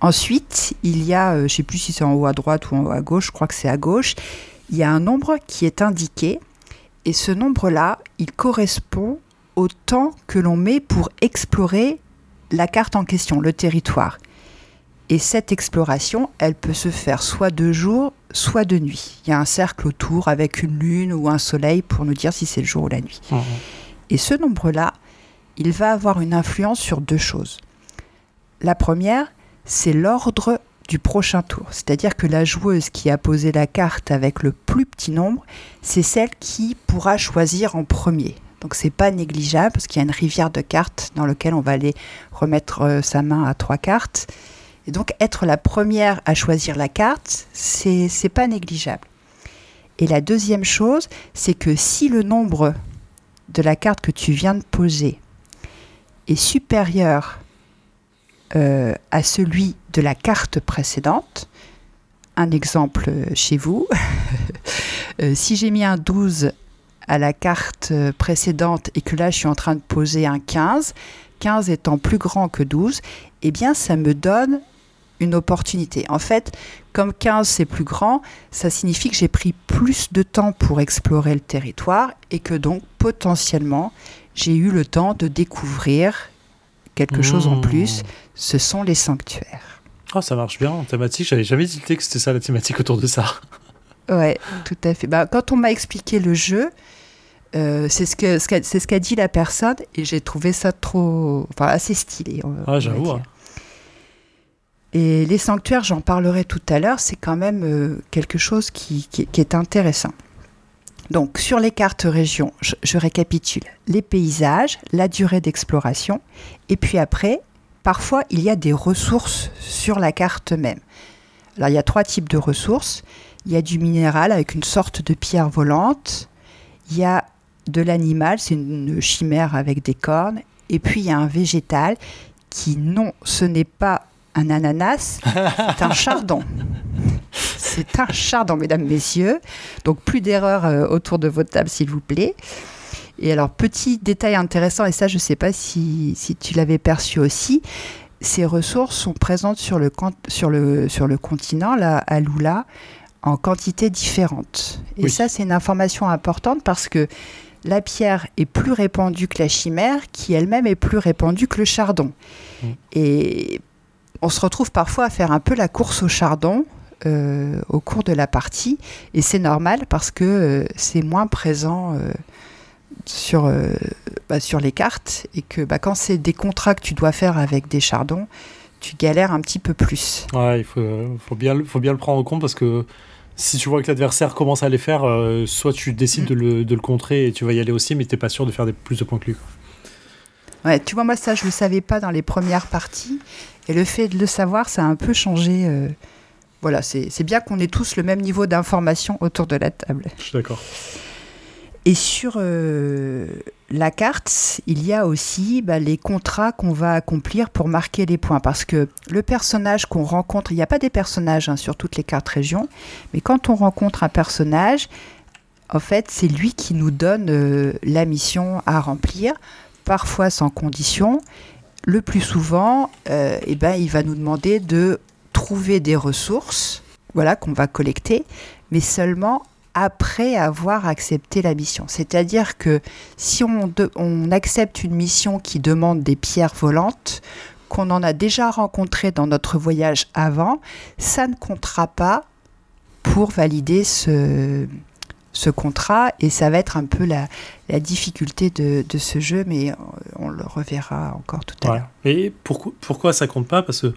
Ensuite, il y a, euh, je ne sais plus si c'est en haut à droite ou en haut à gauche, je crois que c'est à gauche, il y a un nombre qui est indiqué, et ce nombre-là, il correspond au temps que l'on met pour explorer la carte en question, le territoire. Et cette exploration, elle peut se faire soit de jour, soit de nuit. Il y a un cercle autour avec une lune ou un soleil pour nous dire si c'est le jour ou la nuit. Et ce nombre-là, il va avoir une influence sur deux choses. La première, c'est l'ordre du prochain tour. C'est-à-dire que la joueuse qui a posé la carte avec le plus petit nombre, c'est celle qui pourra choisir en premier. Donc c'est pas négligeable parce qu'il y a une rivière de cartes dans laquelle on va aller remettre euh, sa main à trois cartes. Et donc être la première à choisir la carte, c'est c'est pas négligeable. Et la deuxième chose, c'est que si le nombre de la carte que tu viens de poser est supérieur euh, à celui de la carte précédente, un exemple euh, chez vous, Euh, si j'ai mis un 12 à la carte précédente et que là je suis en train de poser un 15, 15 étant plus grand que 12, eh bien ça me donne une opportunité. En fait, comme 15 c'est plus grand, ça signifie que j'ai pris plus de temps pour explorer le territoire et que donc potentiellement j'ai eu le temps de découvrir quelque chose en Mmh. plus. Ce sont les sanctuaires. Ah, ça marche bien en thématique. J'avais jamais dit que c'était ça la thématique autour de ça. Ouais, tout à fait. Bah, quand on m'a expliqué le jeu, euh, c'est ce que ce qu'a c'est ce qu'a dit la personne et j'ai trouvé ça trop, enfin assez stylé. on- Ah, j'avoue. Et les sanctuaires, j'en parlerai tout à l'heure, c'est quand même euh, quelque chose qui est intéressant. Donc, sur les cartes régions, je, je récapitule les paysages, la durée d'exploration, et puis après, parfois, il y a des ressources sur la carte même. Alors, il y a trois types de ressources. Il y a du minéral avec une sorte de pierre volante. Il y a de l'animal, c'est une chimère avec des cornes. Et puis, il y a un végétal qui, non, ce n'est pas un ananas, c'est un chardon. C'est un chardon, mesdames, messieurs. Donc plus d'erreurs euh, autour de votre table, s'il vous plaît. Et alors, petit détail intéressant, et ça, je ne sais pas si, si tu l'avais perçu aussi, ces ressources sont présentes sur le, con- sur le, sur le continent, là, à Lula, en quantité différente. Et ça, c'est une information importante parce que la pierre est plus répandue que la chimère, qui elle-même est plus répandue que le chardon. Mm. Et on se retrouve parfois à faire un peu la course au chardon euh, au cours de la partie, et c'est normal parce que euh, c'est moins présent euh, sur, bah, sur les cartes, et que bah, quand c'est des contrats que tu dois faire avec des chardons, tu galères un petit peu plus. Ouais, il faut, faut, bien, faut bien le prendre en compte parce que si tu vois que l'adversaire commence à les faire, soit tu décides de, le, de, le, contrer et tu vas y aller aussi, mais tu n'es pas sûr de faire des, plus de points que lui. Ouais, tu vois, moi, ça, je ne le savais pas dans les premières parties. Et le fait de le savoir, ça a un peu changé. Euh, voilà, c'est bien qu'on ait tous le même niveau d'information autour de la table. Je suis d'accord. Et sur euh, la carte, il y a aussi bah, les contrats qu'on va accomplir pour marquer les points. Parce que le personnage qu'on rencontre, il n'y a pas des personnages hein, sur toutes les cartes régions, mais quand on rencontre un personnage, en fait, c'est lui qui nous donne euh, la mission à remplir parfois sans condition. Le plus souvent, euh, eh ben, il va nous demander de trouver des ressources voilà, qu'on va collecter, mais seulement après avoir accepté la mission. C'est-à-dire que si on, on, accepte une mission qui demande des pierres volantes, qu'on en a déjà rencontré dans notre voyage avant, ça ne comptera pas pour valider ce, ce contrat et ça va être un peu la, la difficulté de, de, ce jeu, mais on le reverra encore tout à l'heure. Et pourquoi, pourquoi ça compte pas? Parce que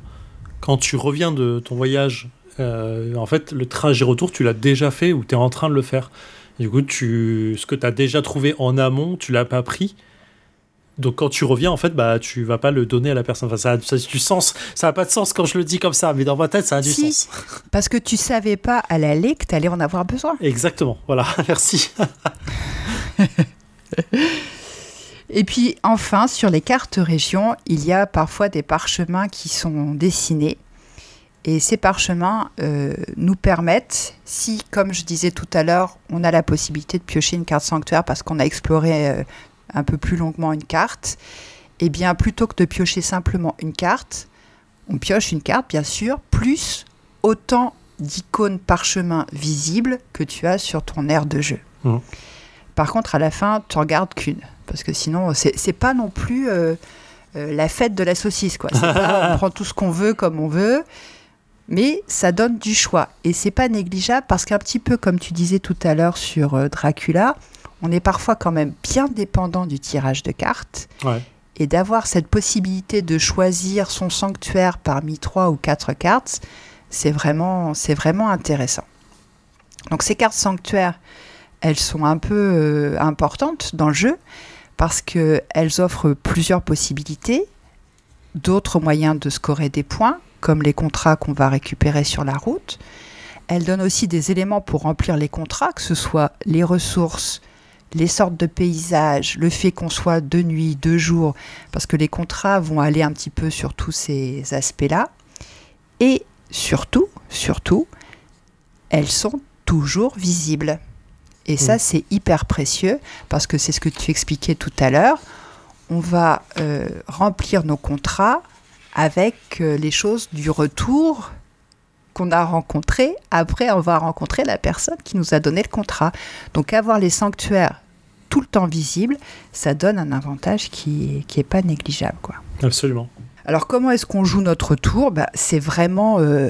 quand tu reviens de ton voyage, euh, en fait, le trajet retour, tu l'as déjà fait ou tu es en train de le faire. du coup, tu, ce que tu as déjà trouvé en amont, tu l'as pas pris. Donc quand tu reviens, en fait, bah, tu vas pas le donner à la personne. Enfin, ça a, du sens. Ça n'a pas de sens quand je le dis comme ça, mais dans ma tête, ça a du sens. Parce que tu savais pas à l'aller que tu allais en avoir besoin. Exactement. Voilà, merci. Et puis enfin, sur les cartes régions, il y a parfois des parchemins qui sont dessinés. Et ces parchemins euh, nous permettent, si, comme je disais tout à l'heure, on a la possibilité de piocher une carte sanctuaire parce qu'on a exploré euh, un peu plus longuement une carte, eh bien, plutôt que de piocher simplement une carte, on pioche une carte, bien sûr, plus autant d'icônes parchemin visibles que tu as sur ton aire de jeu. Mmh. Par contre, à la fin, tu en gardes qu'une, parce que sinon, c'est pas non plus euh, euh, la fête de la saucisse, quoi. on prend tout ce qu'on veut comme on veut, mais ça donne du choix. Et c'est pas négligeable parce qu'un petit peu comme tu disais tout à l'heure sur euh, Dracula, on est parfois quand même bien dépendant du tirage de cartes. Et d'avoir cette possibilité de choisir son sanctuaire parmi trois ou quatre cartes, c'est vraiment, c'est vraiment intéressant. Donc ces cartes sanctuaires, elles sont un peu euh, importantes dans le jeu parce qu'elles offrent plusieurs possibilités, d'autres moyens de scorer des points, comme les contrats qu'on va récupérer sur la route. Elles donnent aussi des éléments pour remplir les contrats, que ce soit les ressources, les sortes de paysages, le fait qu'on soit de nuit, de jour, parce que les contrats vont aller un petit peu sur tous ces aspects-là. Et surtout, surtout, elles sont toujours visibles. Et ça, mm. c'est hyper précieux, parce que c'est ce que tu expliquais tout à l'heure. On va euh, remplir nos contrats avec euh, les choses du retour qu'on a rencontré, après on va rencontrer la personne qui nous a donné le contrat. Donc avoir les sanctuaires tout le temps visibles, ça donne un avantage qui n'est pas négligeable. Quoi. Absolument. Alors comment est-ce qu'on joue notre tour? Bah, C'est vraiment... Euh,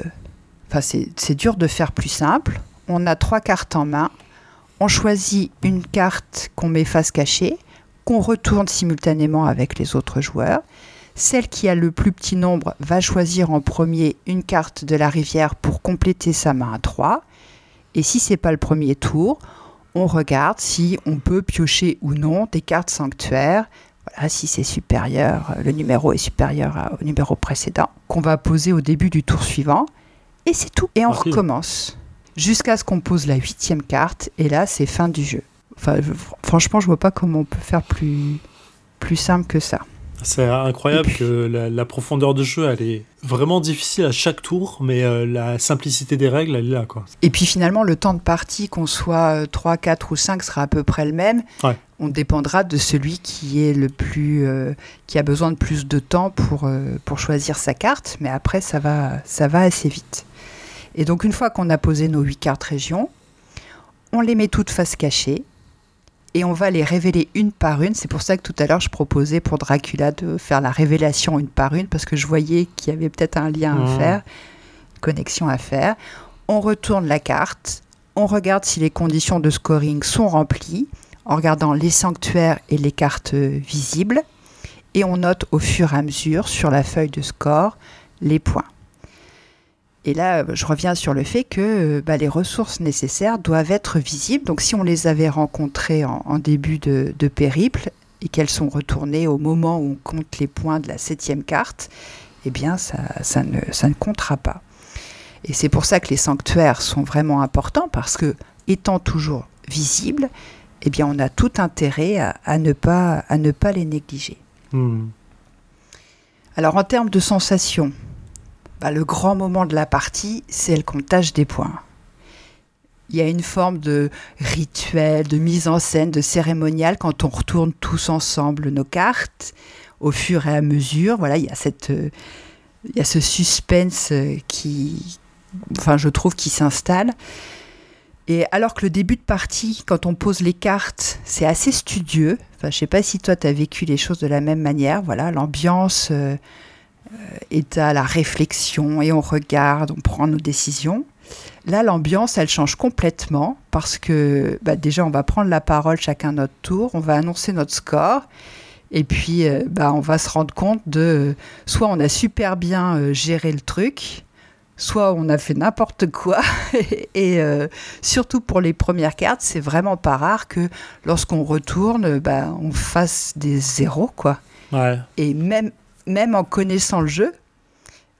c'est dur de faire plus simple. On a trois cartes en main. On choisit une carte qu'on met face cachée, qu'on retourne simultanément avec les autres joueurs. Celle qui a le plus petit nombre va choisir en premier une carte de la rivière pour compléter sa main à 3. Et si c'est pas le premier tour, on regarde si on peut piocher ou non des cartes sanctuaires. Voilà, si c'est supérieur, le numéro est supérieur au numéro précédent, qu'on va poser au début du tour suivant. Et c'est tout. Et on recommence. Jusqu'à ce qu'on pose la huitième carte. Et là, c'est fin du jeu. Enfin, franchement, je vois pas comment on peut faire plus, plus simple que ça. C'est incroyable que la, profondeur de jeu, elle est vraiment difficile à chaque tour, mais euh, la simplicité des règles, elle est là. Quoi. Et puis finalement, le temps de partie, qu'on soit 3, euh, 4 ou 5, sera à peu près le même. On dépendra de celui qui est le plus, euh, qui a besoin de plus de temps pour, pour choisir sa carte, mais après, ça va, ça va assez vite. Et donc une fois qu'on a posé nos huit cartes régions, on les met toutes face cachée et on va les révéler une par une. C'est pour ça que tout à l'heure je proposais pour Dracula de faire la révélation une par une parce que je voyais qu'il y avait peut-être un lien à faire, une connexion à faire. On retourne la carte, on regarde si les conditions de scoring sont remplies en regardant les sanctuaires et les cartes visibles et on note au fur et à mesure sur la feuille de score les points. Et là, euh, je reviens sur le fait que euh, bah, les ressources nécessaires doivent être visibles. Donc si on les avait rencontrées en, en début de, de périple et qu'elles sont retournées au moment où on compte les points de la septième carte, eh bien ça, ça, ne, ça ne comptera pas. Et c'est pour ça que les sanctuaires sont vraiment importants parce que, étant toujours visibles, eh bien on a tout intérêt à, à ne, pas, à ne pas les négliger. Hmm. Alors en termes de sensations, bah, le grand moment de la partie, c'est le comptage des points. Il y a une forme de rituel, de mise en scène, de cérémonial quand on retourne tous ensemble nos cartes au fur et à mesure. Voilà, il y a cette, euh, il y a ce suspense euh, qui, enfin, je trouve, qui s'installe. Et alors que le début de partie, quand on pose les cartes, c'est assez studieux. Enfin, je sais pas si toi, tu as vécu les choses de la même manière. Voilà, l'ambiance euh, est à la réflexion et on regarde, on prend nos décisions. Là, l'ambiance, elle change complètement parce que bah, déjà, on va prendre la parole chacun notre tour, on va annoncer notre score. Et puis, euh, bah, on va se rendre compte de soit on a super bien euh, géré le truc, soit on a fait n'importe quoi. et euh, surtout pour les premières cartes, c'est vraiment pas rare que lorsqu'on retourne, bah, on fasse des zéros, quoi. Ouais. Et même, même en connaissant le jeu,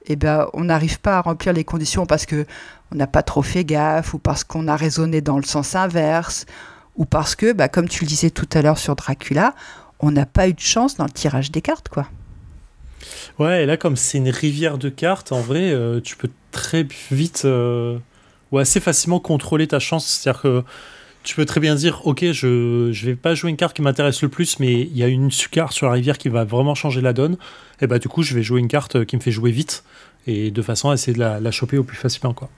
eh ben, on n'arrive pas à remplir les conditions parce que on n'a pas trop fait gaffe ou parce qu'on a raisonné dans le sens inverse ou parce que, bah, comme tu le disais tout à l'heure sur Dracula, on n'a pas eu de chance dans le tirage des cartes, quoi. Ouais, et là, comme c'est une rivière de cartes, en vrai, euh, tu peux très vite euh, ou assez facilement contrôler ta chance. C'est-à-dire que tu peux très bien dire Ok, je je vais pas jouer une carte qui m'intéresse le plus, mais il y a une carte sur la rivière qui va vraiment changer la donne. Et bah, du coup, je vais jouer une carte qui me fait jouer vite et de façon à essayer de la, la choper au plus facilement. Quoi.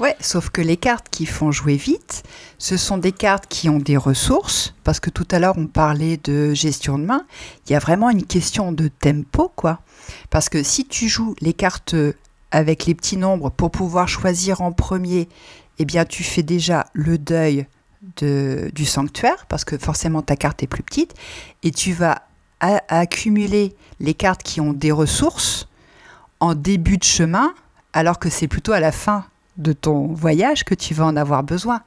Ouais, sauf que les cartes qui font jouer vite, ce sont des cartes qui ont des ressources, parce que tout à l'heure on parlait de gestion de main, il y a vraiment une question de tempo, quoi. Parce que si tu joues les cartes avec les petits nombres pour pouvoir choisir en premier, eh bien tu fais déjà le deuil de, du sanctuaire, parce que forcément ta carte est plus petite, et tu vas accumuler les cartes qui ont des ressources en début de chemin, alors que c'est plutôt à la fin de ton voyage que tu vas en avoir besoin.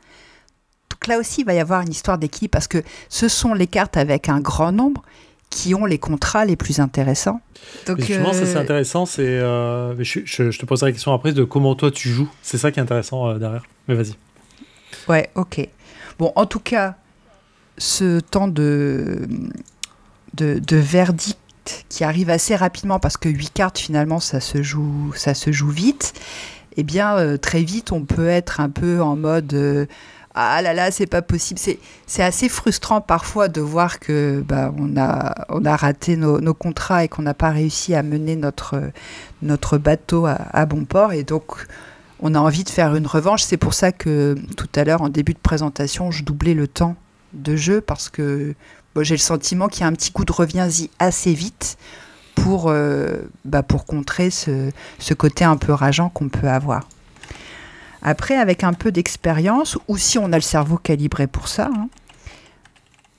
Donc là aussi, il va y avoir une histoire d'équilibre parce que ce sont les cartes avec un grand nombre qui ont les contrats les plus intéressants. Donc, Mais justement, ça c'est euh, intéressant. C'est, euh, je, je- je te poserai la question après de comment toi tu joues. C'est ça qui est intéressant euh, derrière. Mais vas-y. Ouais, ok. Bon, en tout cas, ce temps de, de, de verdict qui arrive assez rapidement parce que 8 cartes finalement ça se joue, ça se joue vite, eh bien euh, très vite on peut être un peu en mode euh, ah là là c'est pas possible. C'est, assez frustrant parfois de voir que bah, on, a, on a raté nos, contrats et qu'on n'a pas réussi à mener notre, notre bateau à, à bon port et donc on a envie de faire une revanche. C'est pour ça que tout à l'heure, en début de présentation, je doublais le temps de jeu parce que bon, j'ai le sentiment qu'il y a un petit coup de reviens-y assez vite pour, euh, bah, pour contrer ce, ce côté un peu rageant qu'on peut avoir. Après, avec un peu d'expérience, ou si on a le cerveau calibré pour ça, hein,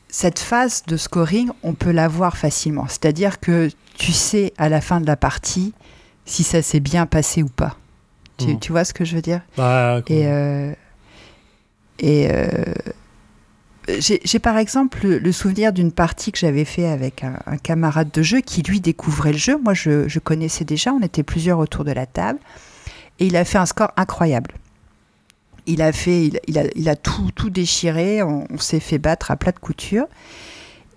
cette phase de scoring, on peut l'avoir facilement. C'est-à-dire que tu sais à la fin de la partie si ça s'est bien passé ou pas. Tu, tu vois ce que je veux dire? Bah, Et, euh, et euh, j'ai j'ai par exemple le, le souvenir d'une partie que j'avais fait avec un, un camarade de jeu qui lui découvrait le jeu. Moi, je, je connaissais déjà, on était plusieurs autour de la table. Et il a fait un score incroyable. Il a, fait, il, il a, il a tout, tout déchiré, on, on s'est fait battre à plat de couture.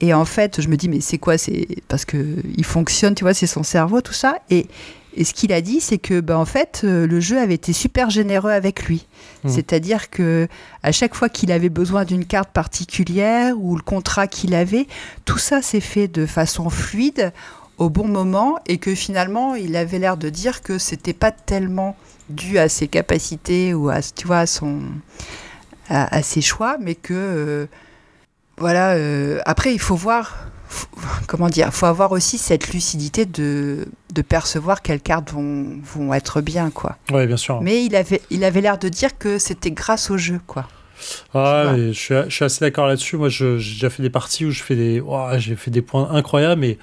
Et en fait, je me dis, mais c'est quoi C'est parce que il fonctionne, tu vois, c'est son cerveau, tout ça. Et, et ce qu'il a dit, c'est que, ben, en fait, euh, le jeu avait été super généreux avec lui. Mhm. C'est-à-dire que à chaque fois qu'il avait besoin d'une carte particulière ou le contrat qu'il avait, tout ça s'est fait de façon fluide. au bon moment et que finalement il avait l'air de dire que c'était pas tellement dû à ses capacités ou à tu vois à son à, ses choix mais que euh, voilà euh, après il faut voir comment dire faut avoir aussi cette lucidité de, de percevoir quelles cartes vont, vont être bien quoi ouais bien sûr mais il avait il avait l'air de dire que c'était grâce au jeu quoi ah, je, suis, je, suis, assez d'accord là-dessus. Moi, j'ai déjà fait des parties où je fais des, j'ai fait des points incroyables, mais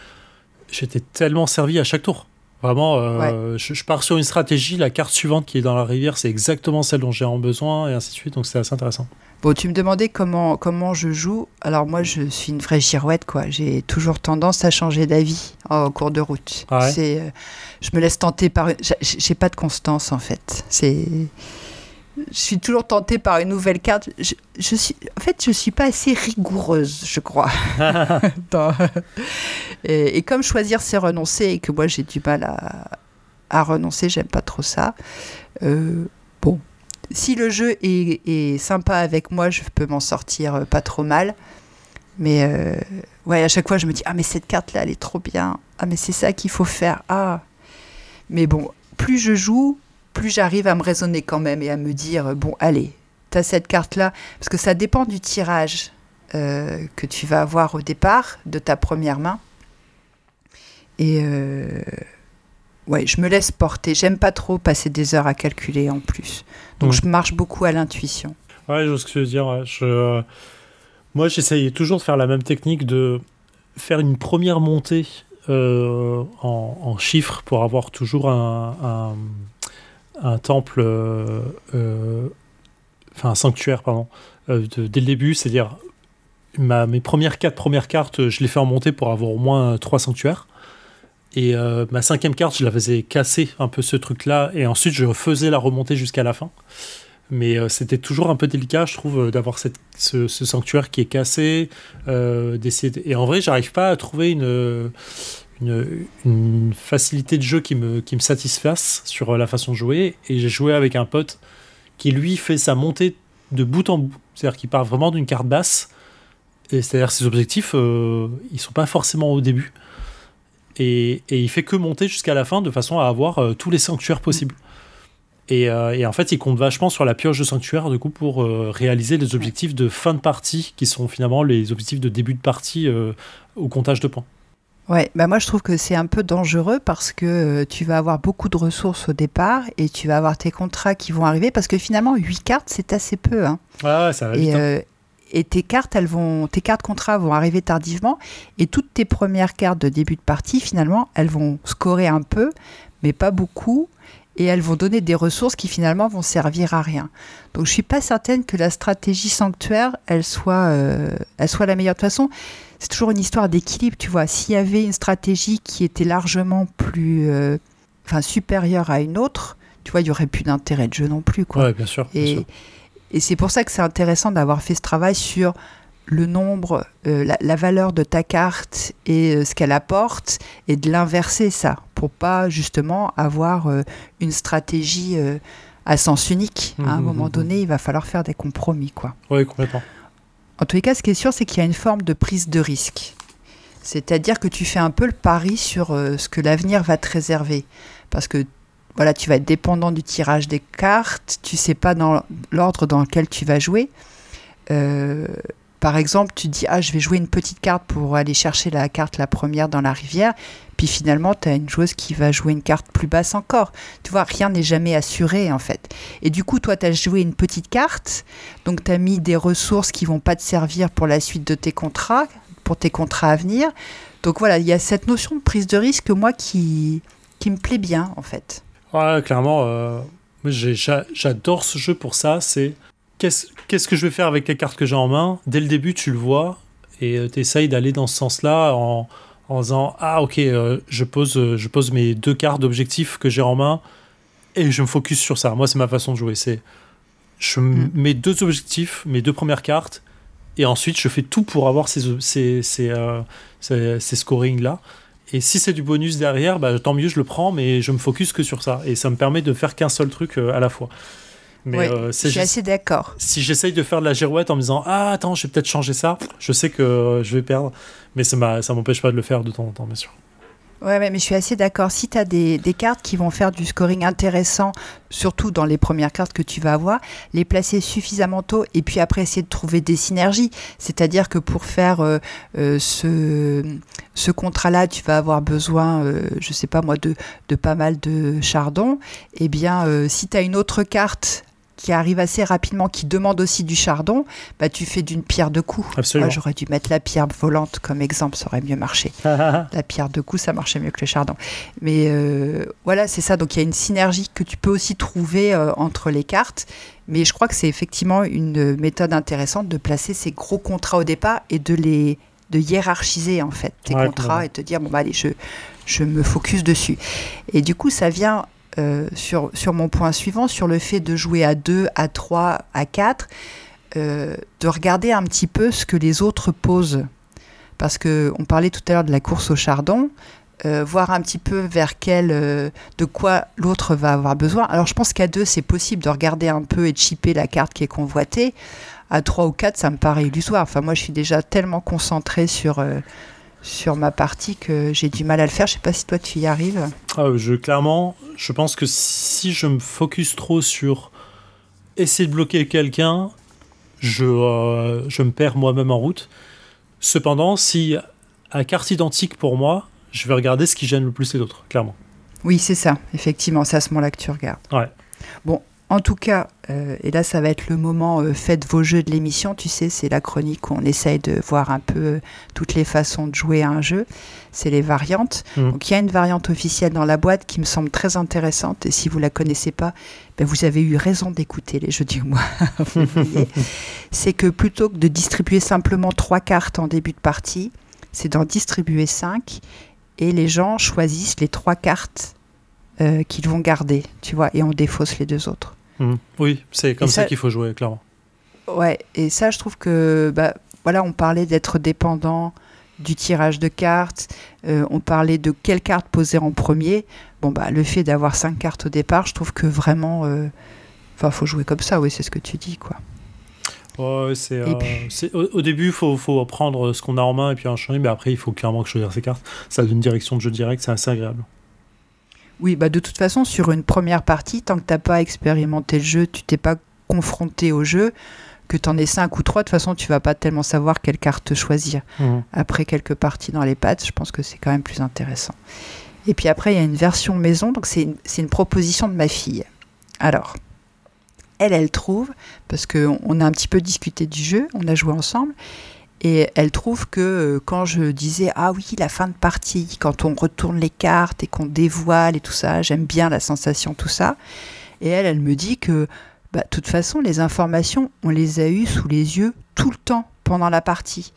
j'étais tellement servi à chaque tour. Vraiment, euh, je, pars sur une stratégie. La carte suivante qui est dans la rivière, c'est exactement celle dont j'ai en besoin, et ainsi de suite. Donc, c'est assez intéressant. Bon, tu me demandais comment, comment je joue. Alors, moi, je suis une vraie girouette, quoi. J'ai toujours tendance à changer d'avis en cours de route. Ah c'est, euh, je me laisse tenter par. J'ai pas de constance, en fait. C'est je suis toujours tentée par une nouvelle carte. Je, suis, en fait, je ne suis pas assez rigoureuse, je crois. et, comme choisir, c'est renoncer, et que moi, j'ai du mal à, à renoncer, j'aime pas trop ça. Euh, bon, si le jeu est, sympa avec moi, je peux m'en sortir euh, pas trop mal. Mais euh, ouais, à chaque fois, je me dis, ah, mais cette carte-là, elle est trop bien. Ah, mais c'est ça qu'il faut faire. Ah. Mais bon, plus je joue, plus j'arrive à me raisonner quand même et à me dire, bon, allez, tu as cette carte-là, parce que ça dépend du tirage que tu vas avoir au départ de ta première main. Et euh, ouais, je me laisse porter. J'aime pas trop passer des heures à calculer en plus. Donc je marche beaucoup à l'intuition. Ouais, je vois ce que tu veux dire. Je... Moi, j'essayais toujours de faire la même technique de faire une première montée euh, en, chiffres pour avoir toujours un un temple, euh, euh, enfin un sanctuaire, pardon, euh, dès le début, c'est-à-dire mes premières quatre premières cartes, je les fais en montée pour avoir au moins trois sanctuaires. Et ma cinquième carte, je la faisais casser un peu ce truc-là, et ensuite je faisais la remontée jusqu'à la fin. Mais c'était toujours un peu délicat, je trouve, d'avoir ce, sanctuaire qui est cassé. d'essayer Et en vrai, j'arrive pas à trouver une, facilité de jeu qui me, satisfasse sur la façon de jouer. Et j'ai joué avec un pote qui, lui, fait sa montée de bout en bout. C'est-à-dire qu'il part vraiment d'une carte basse. Et c'est-à-dire ses objectifs, euh, ils sont pas forcément au début. Et, et il fait que monter jusqu'à la fin de façon à avoir euh, tous les sanctuaires possibles. Et, euh, et, en fait, il compte vachement sur la pioche de sanctuaire du coup pour réaliser les objectifs de fin de partie qui sont finalement les objectifs de début de partie au comptage de points. Ouais, bah moi je trouve que c'est un peu dangereux parce que euh, tu vas avoir beaucoup de ressources au départ et tu vas avoir tes contrats qui vont arriver parce que finalement 8 cartes c'est assez peu. Hein. Ouais, ça va et, vite, hein. Et tes cartes, elles vont, tes cartes contrats vont arriver tardivement et toutes tes premières cartes de début de partie finalement elles vont scorer un peu mais pas beaucoup et elles vont donner des ressources qui finalement vont servir à rien. Donc je suis pas certaine que la stratégie sanctuaire elle soit, euh, elle soit la meilleure de toute façon c'est toujours une histoire d'équilibre, tu vois. S'il y avait une stratégie qui était largement plus, euh, enfin, supérieure à une autre, tu vois, il y aurait plus d'intérêt de jeu non plus, quoi. Ouais, bien sûr. et, et c'est pour ça que c'est intéressant d'avoir fait ce travail sur le nombre, euh, la, valeur de ta carte et euh, ce qu'elle apporte, et de l'inverser ça, pour pas justement avoir une stratégie à sens unique. à un mmh, moment mmh, mmh. donné, il va falloir faire des compromis, quoi. Oui, complètement. En tous les cas, ce qui est sûr, c'est qu'il y a une forme de prise de risque. C'est-à-dire que tu fais un peu le pari sur euh, ce que l'avenir va te réserver. Parce que voilà, tu vas être dépendant du tirage des cartes, tu sais pas dans l'ordre dans lequel tu vas jouer. Euh, par exemple, tu dis ah je vais jouer une petite carte pour aller chercher la carte la première dans la rivière, puis finalement tu as une joueuse qui va jouer une carte plus basse encore. Tu vois, rien n'est jamais assuré en fait. Et du coup, toi tu as joué une petite carte, donc tu as mis des ressources qui vont pas te servir pour la suite de tes contrats, pour tes contrats à venir. Donc voilà, il y a cette notion de prise de risque moi qui qui me plaît bien en fait. Ouais, clairement euh, j'adore ce jeu pour ça, c'est qu'est-ce que je vais faire avec les cartes que j'ai en main? Dès le début, tu le vois et euh, tu essayes d'aller dans ce sens-là en, en disant Ah, ok, euh, je, pose, je pose mes deux cartes d'objectifs que j'ai en main et je me focus sur ça. Moi, c'est ma façon de jouer. C'est je mm. mets deux objectifs, mes deux premières cartes, et ensuite je fais tout pour avoir ces, ces, ces, ces, scorings-là. Et si c'est du bonus derrière, bah, tant mieux, je le prends, mais je me focus que sur ça. Et ça me permet de faire qu'un seul truc à la fois. Mais euh, je suis assez d'accord. Si j'essaye de faire de la girouette en me disant Ah, attends, je vais peut-être changer ça, je sais que je vais perdre. Mais ça ne m'empêche pas de le faire de temps en temps, bien sûr. Ouais, mais je suis assez d'accord. Si tu as des, cartes qui vont faire du scoring intéressant, surtout dans les premières cartes que tu vas avoir, les placer suffisamment tôt et puis après essayer de trouver des synergies. C'est-à-dire que pour faire euh, euh, ce, ce contrat-là, tu vas avoir besoin, euh, je sais pas moi, de, de pas mal de chardon. Eh bien, euh, si tu as une autre carte qui arrive assez rapidement, qui demande aussi du chardon, bah, tu fais d'une pierre deux coups. Absolument. Moi, j'aurais dû mettre la pierre volante comme exemple, ça aurait mieux marché. la pierre deux coups, ça marchait mieux que le chardon. Mais euh, voilà, c'est ça. Donc il y a une synergie que tu peux aussi trouver euh, entre les cartes. Mais je crois que c'est effectivement une méthode intéressante de placer ces gros contrats au départ et de les de hiérarchiser en fait tes Ouais, contrats ouais. et te dire bon bah allez je je me focus dessus. Et du coup ça vient euh, sur, sur mon point suivant, sur le fait de jouer à 2, à 3, à 4, euh, de regarder un petit peu ce que les autres posent. Parce qu'on parlait tout à l'heure de la course au chardon, euh, voir un petit peu vers quel, de quoi l'autre va avoir besoin. Alors je pense qu'à 2, c'est possible de regarder un peu et de chipper la carte qui est convoitée. À 3 ou 4, ça me paraît illusoire. Enfin, moi, je suis déjà tellement concentré sur, sur ma partie que j'ai du mal à le faire. Je sais pas si toi, tu y arrives. Ah, je, clairement, je pense que si je me focus trop sur essayer de bloquer quelqu'un, je, euh, je me perds moi-même en route. Cependant, si à carte identique pour moi, je vais regarder ce qui gêne le plus les autres, clairement. Oui, c'est ça, effectivement, c'est à ce moment-là que tu regardes. Ouais. Bon, en tout cas, euh, et là, ça va être le moment euh, faites vos jeux de l'émission. Tu sais, c'est la chronique où on essaye de voir un peu euh, toutes les façons de jouer à un jeu. C'est les variantes. Mhm. Donc, il y a une variante officielle dans la boîte qui me semble très intéressante. Et si vous la connaissez pas, ben, vous avez eu raison d'écouter les jeux du mois. C'est que plutôt que de distribuer simplement trois cartes en début de partie, c'est d'en distribuer cinq et les gens choisissent les trois cartes euh, qu'ils vont garder, tu vois, et on défausse les deux autres. Mhm. Oui, c'est comme ça, ça- qu'il faut jouer, clairement. Ouais, et ça, je trouve que, bah, voilà, on parlait d'être dépendant du tirage de cartes, euh, on parlait de quelle carte poser en premier. Bon, bah, le fait d'avoir cinq cartes au départ, je trouve que vraiment, euh, enfin, faut jouer comme ça, oui, c'est ce que tu dis, quoi. Ouais, c'est, euh, puis- c'est- au, au début, il faut, faut prendre ce qu'on a en main et puis enchaîner, mais après, il faut clairement choisir ses cartes. Ça donne une direction de jeu direct, c'est assez agréable. Oui, bah, de toute façon, sur une première partie, tant que t'as pas expérimenté le jeu, tu t'es pas confronté au jeu, que t'en aies cinq ou trois, de toute façon, tu vas pas tellement savoir quelle carte choisir. Mhm. après quelques parties dans les pattes, je pense que c'est quand même plus intéressant. Et puis après, il y a une version maison, donc c'est une, une proposition de ma fille. Alors, elle, elle trouve, parce qu'on on a un petit peu discuté du jeu, on a joué ensemble, et elle trouve que euh, quand je disais ah oui la fin de partie, quand on retourne les cartes et qu'on dévoile et tout ça, j'aime bien la sensation tout ça. Et elle, elle me dit que bah, de toute façon les informations on les a eues sous les yeux tout le temps pendant la partie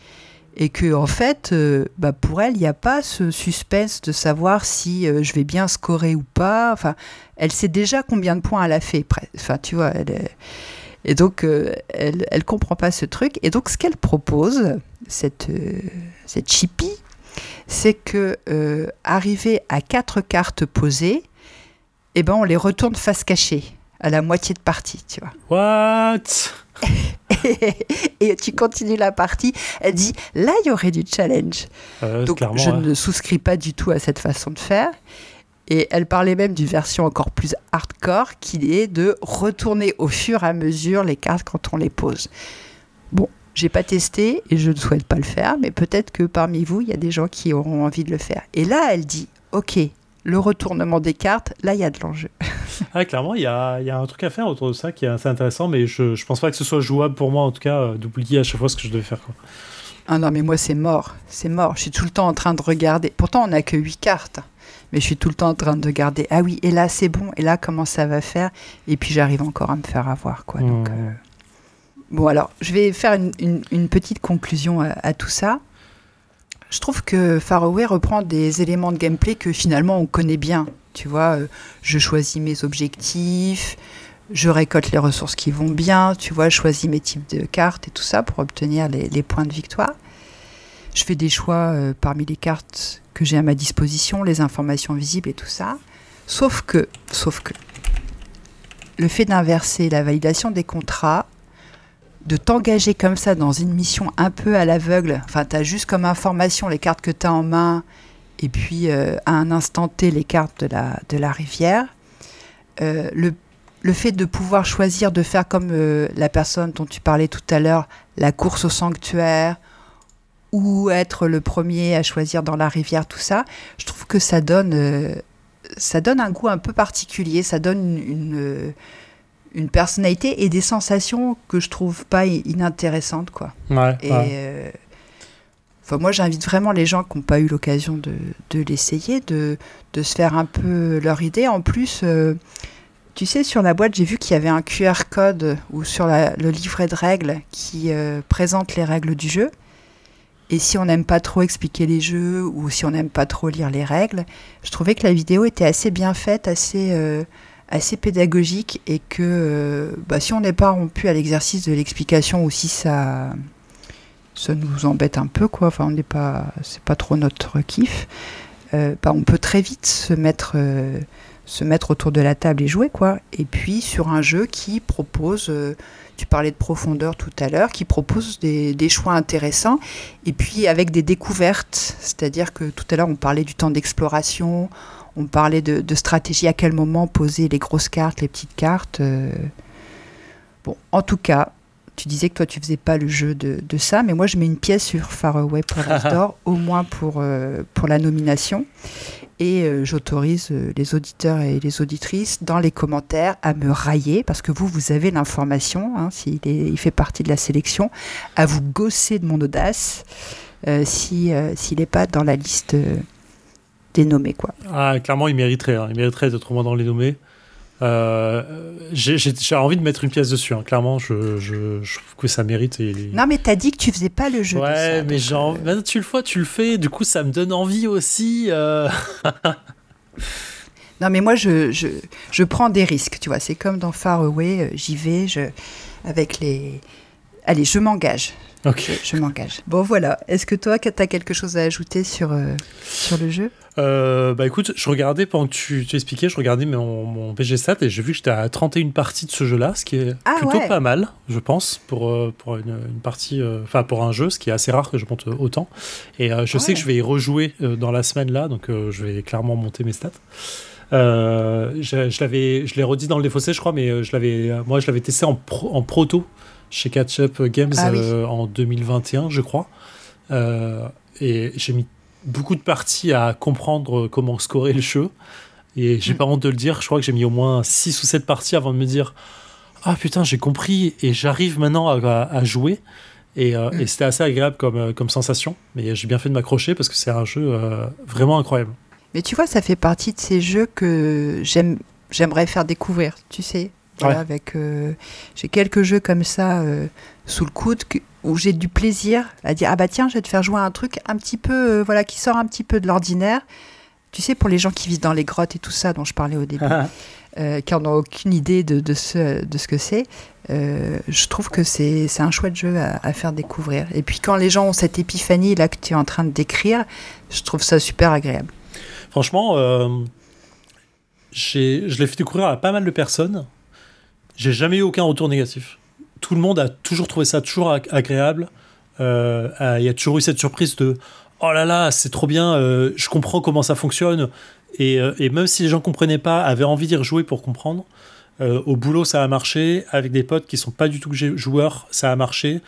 et que en fait euh, bah, pour elle il n'y a pas ce suspense de savoir si euh, je vais bien scorer ou pas. Enfin, elle sait déjà combien de points elle a fait. Enfin tu vois et donc, euh, elle elle comprend pas ce truc. Et donc, ce qu'elle propose, cette, euh, cette chippie, c'est que, euh, arrivé à quatre cartes posées, eh ben, on les retourne face cachée, à la moitié de partie, tu vois. What? Et tu continues la partie. Elle dit, là, il y aurait du challenge. Euh, Donc, je ne souscris pas du tout à cette façon de faire. Et elle parlait même d'une version encore plus hardcore, qui est de retourner au fur et à mesure les cartes quand on les pose. Bon, j'ai pas testé et je ne souhaite pas le faire, mais peut-être que parmi vous, il y a des gens qui auront envie de le faire. Et là, elle dit, ok, le retournement des cartes, là, il y a de l'enjeu. Ah, clairement, il y a, il y a un truc à faire autour de ça qui est assez intéressant, mais je, je pense pas que ce soit jouable pour moi, en tout cas, euh, d'oublier à chaque fois ce que je devais faire. Quoi. Ah non, mais moi, c'est mort. C'est mort. Je suis tout le temps en train de regarder. Pourtant, on n'a que 8 cartes. Mais je suis tout le temps en train de regarder. Ah oui, et là, c'est bon. Et là, comment ça va faire? Et puis, j'arrive encore à me faire avoir. Quoi. Donc, euh, Bon, alors, je vais faire une, une- une petite conclusion à, à tout ça. Je trouve que Faraway reprend des éléments de gameplay que finalement on connaît bien. Tu vois, euh, je choisis mes objectifs, je récolte les ressources qui vont bien, tu vois, je choisis mes types de cartes et tout ça pour obtenir les, les points de victoire. Je fais des choix euh, parmi les cartes que j'ai à ma disposition, les informations visibles et tout ça. Sauf que, sauf que, le fait d'inverser la validation des contrats, de t'engager comme ça dans une mission un peu à l'aveugle, enfin, tu as juste comme information les cartes que tu as en main et puis à un instant T les cartes de la, de la rivière. le, le fait de pouvoir choisir de faire comme la personne dont tu parlais tout à l'heure, la course au sanctuaire, ou être le premier à choisir dans la rivière, tout ça, je trouve que ça donne, ça donne un goût un peu particulier, ça donne une, une, personnalité et des sensations que je trouve pas inintéressantes. Quoi. Ouais, et, euh, enfin, moi, j'invite vraiment les gens qui n'ont pas eu l'occasion de, de l'essayer, de, de, se faire un peu leur idée. En plus, euh, tu sais, sur la boîte, j'ai vu qu'il y avait un QR code ou sur le livret de règles qui euh, présente les règles du jeu. Et si on n'aime pas trop expliquer les jeux ou si on n'aime pas trop lire les règles, je trouvais que la vidéo était assez bien faite, assez, euh, assez pédagogique et que euh, bah, si on n'est pas rompu à l'exercice de l'explication ou si ça, ça nous embête un peu, quoi, enfin on n'est pas, c'est pas trop notre kiff, euh, bah, on peut très vite se mettre, se mettre autour de la table et jouer, quoi. Et puis sur un jeu qui propose tu parlais de profondeur tout à l'heure, qui propose des, choix intéressants et puis avec des découvertes. C'est-à-dire que tout à l'heure, on parlait du temps d'exploration, on parlait de, stratégie, à quel moment poser les grosses cartes, les petites cartes. Euh. Bon, en tout cas, tu disais que toi, tu faisais pas le jeu de, ça, mais moi, je mets une pièce sur Far Away d'or, au moins pour, euh, pour la nomination. Et euh, j'autorise euh, les auditeurs et les auditrices dans les commentaires à me railler, parce que vous, vous avez l'information, hein, s'il il fait partie de la sélection, à vous gosser de mon audace euh, s'il n'est pas dans la liste des nommés. Quoi. Ah, clairement, il mériterait. Hein. il mériterait d'être moins dans les nommés. Euh, j'ai envie de mettre une pièce dessus. Hein. Clairement, je, je, je, trouve que ça mérite. Et... Non, mais t'as dit que tu faisais pas le jeu. Ouais, mais genre, euh... tu le fais, tu le fais. Du coup, ça me donne envie aussi. Euh... non, mais moi, je, je, je, prends des risques. Tu vois, c'est comme dans Far Away. Euh, j'y vais, je, avec les. Allez, je m'engage. Je, m'engage. Bon, voilà. Est-ce que toi, tu as quelque chose à ajouter sur, euh, sur le jeu? Euh, Bah écoute, je regardais pendant que tu, tu expliquais, je regardais mon, mon PG Stat et j'ai vu que j'étais à 31 parties de ce jeu-là, ce qui est ah, plutôt pas mal, je pense, pour, euh, pour une, partie, enfin pour un jeu, ce qui est assez rare que je monte autant. Et je sais que je vais y rejouer dans la semaine là, donc je vais clairement monter mes stats. je, je l'avais, je l'ai redit dans le défaussé, je crois, mais je l'avais, moi, je l'avais testé en, en proto chez Catch Up Games ah euh, en 2021, je crois. Euh, et j'ai mis beaucoup de parties à comprendre comment scorer le jeu. Et j'ai mm. pas honte de le dire, je crois que j'ai mis au moins 6 ou 7 parties avant de me dire Ah putain, j'ai compris et j'arrive maintenant à, jouer. Euh, mm. Et, c'était assez agréable comme, comme sensation. Mais j'ai bien fait de m'accrocher parce que c'est un jeu vraiment incroyable. Mais tu vois, ça fait partie de ces jeux que j'aimerais faire découvrir, tu sais avec euh, j'ai quelques jeux comme ça euh, sous le coude où j'ai du plaisir à dire ah bah tiens je vais te faire jouer un truc un petit peu euh, voilà qui sort un petit peu de l'ordinaire. Tu sais pour les gens qui vivent dans les grottes et tout ça dont je parlais au début, qui n'en ont aucune idée de, de, ce, de ce que c'est. je trouve que c'est un chouette jeu à, à, faire découvrir. Et puis quand les gens ont cette épiphanie là que tu es en train de décrire, je trouve ça super agréable. Franchement, je l'ai fait découvrir à pas mal de personnes j'ai jamais eu aucun retour négatif. Tout le monde a toujours trouvé ça toujours agréable. Euh, il y a toujours eu cette surprise de oh là là, c'est trop bien, euh, je comprends comment ça fonctionne. Et, euh, même si les gens comprenaient pas, avaient envie d'y rejouer pour comprendre, au boulot ça a marché. Avec des potes qui sont pas du tout joueurs, ça a marché.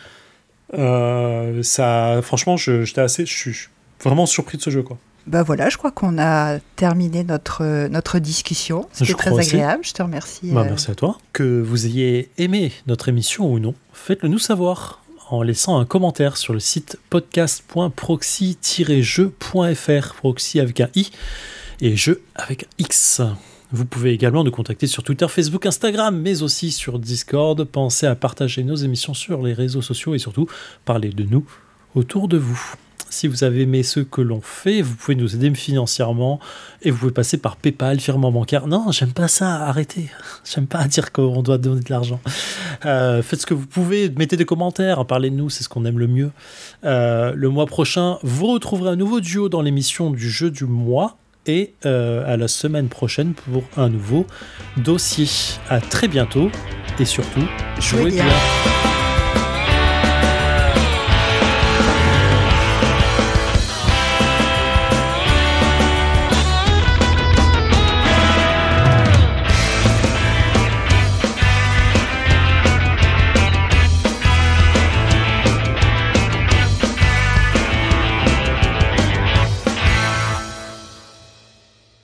ça, franchement, j'étais assez, je suis vraiment surpris de ce jeu quoi. Bah voilà, je crois qu'on a terminé notre, notre discussion. C'était très agréable. Je te remercie. Bah, euh. Merci à toi. Que vous ayez aimé notre émission ou non, faites-le nous savoir en laissant un commentaire sur le site podcast.proxy-jeu.fr. Proxy avec un i et jeu avec un x. Vous pouvez également nous contacter sur Twitter, Facebook, Instagram, mais aussi sur Discord. Pensez à partager nos émissions sur les réseaux sociaux et surtout parler de nous autour de vous. Si vous avez aimé ce que l'on fait, vous pouvez nous aider financièrement et vous pouvez passer par PayPal, virement bancaire. Non, j'aime pas ça, arrêtez. J'aime pas dire qu'on doit donner de l'argent. Euh, faites ce que vous pouvez, mettez des commentaires, parlez de nous, c'est ce qu'on aime le mieux. Euh, le mois prochain, vous retrouverez un nouveau duo dans l'émission du jeu du mois et euh, à la semaine prochaine pour un nouveau dossier. À très bientôt et surtout, jouez bien.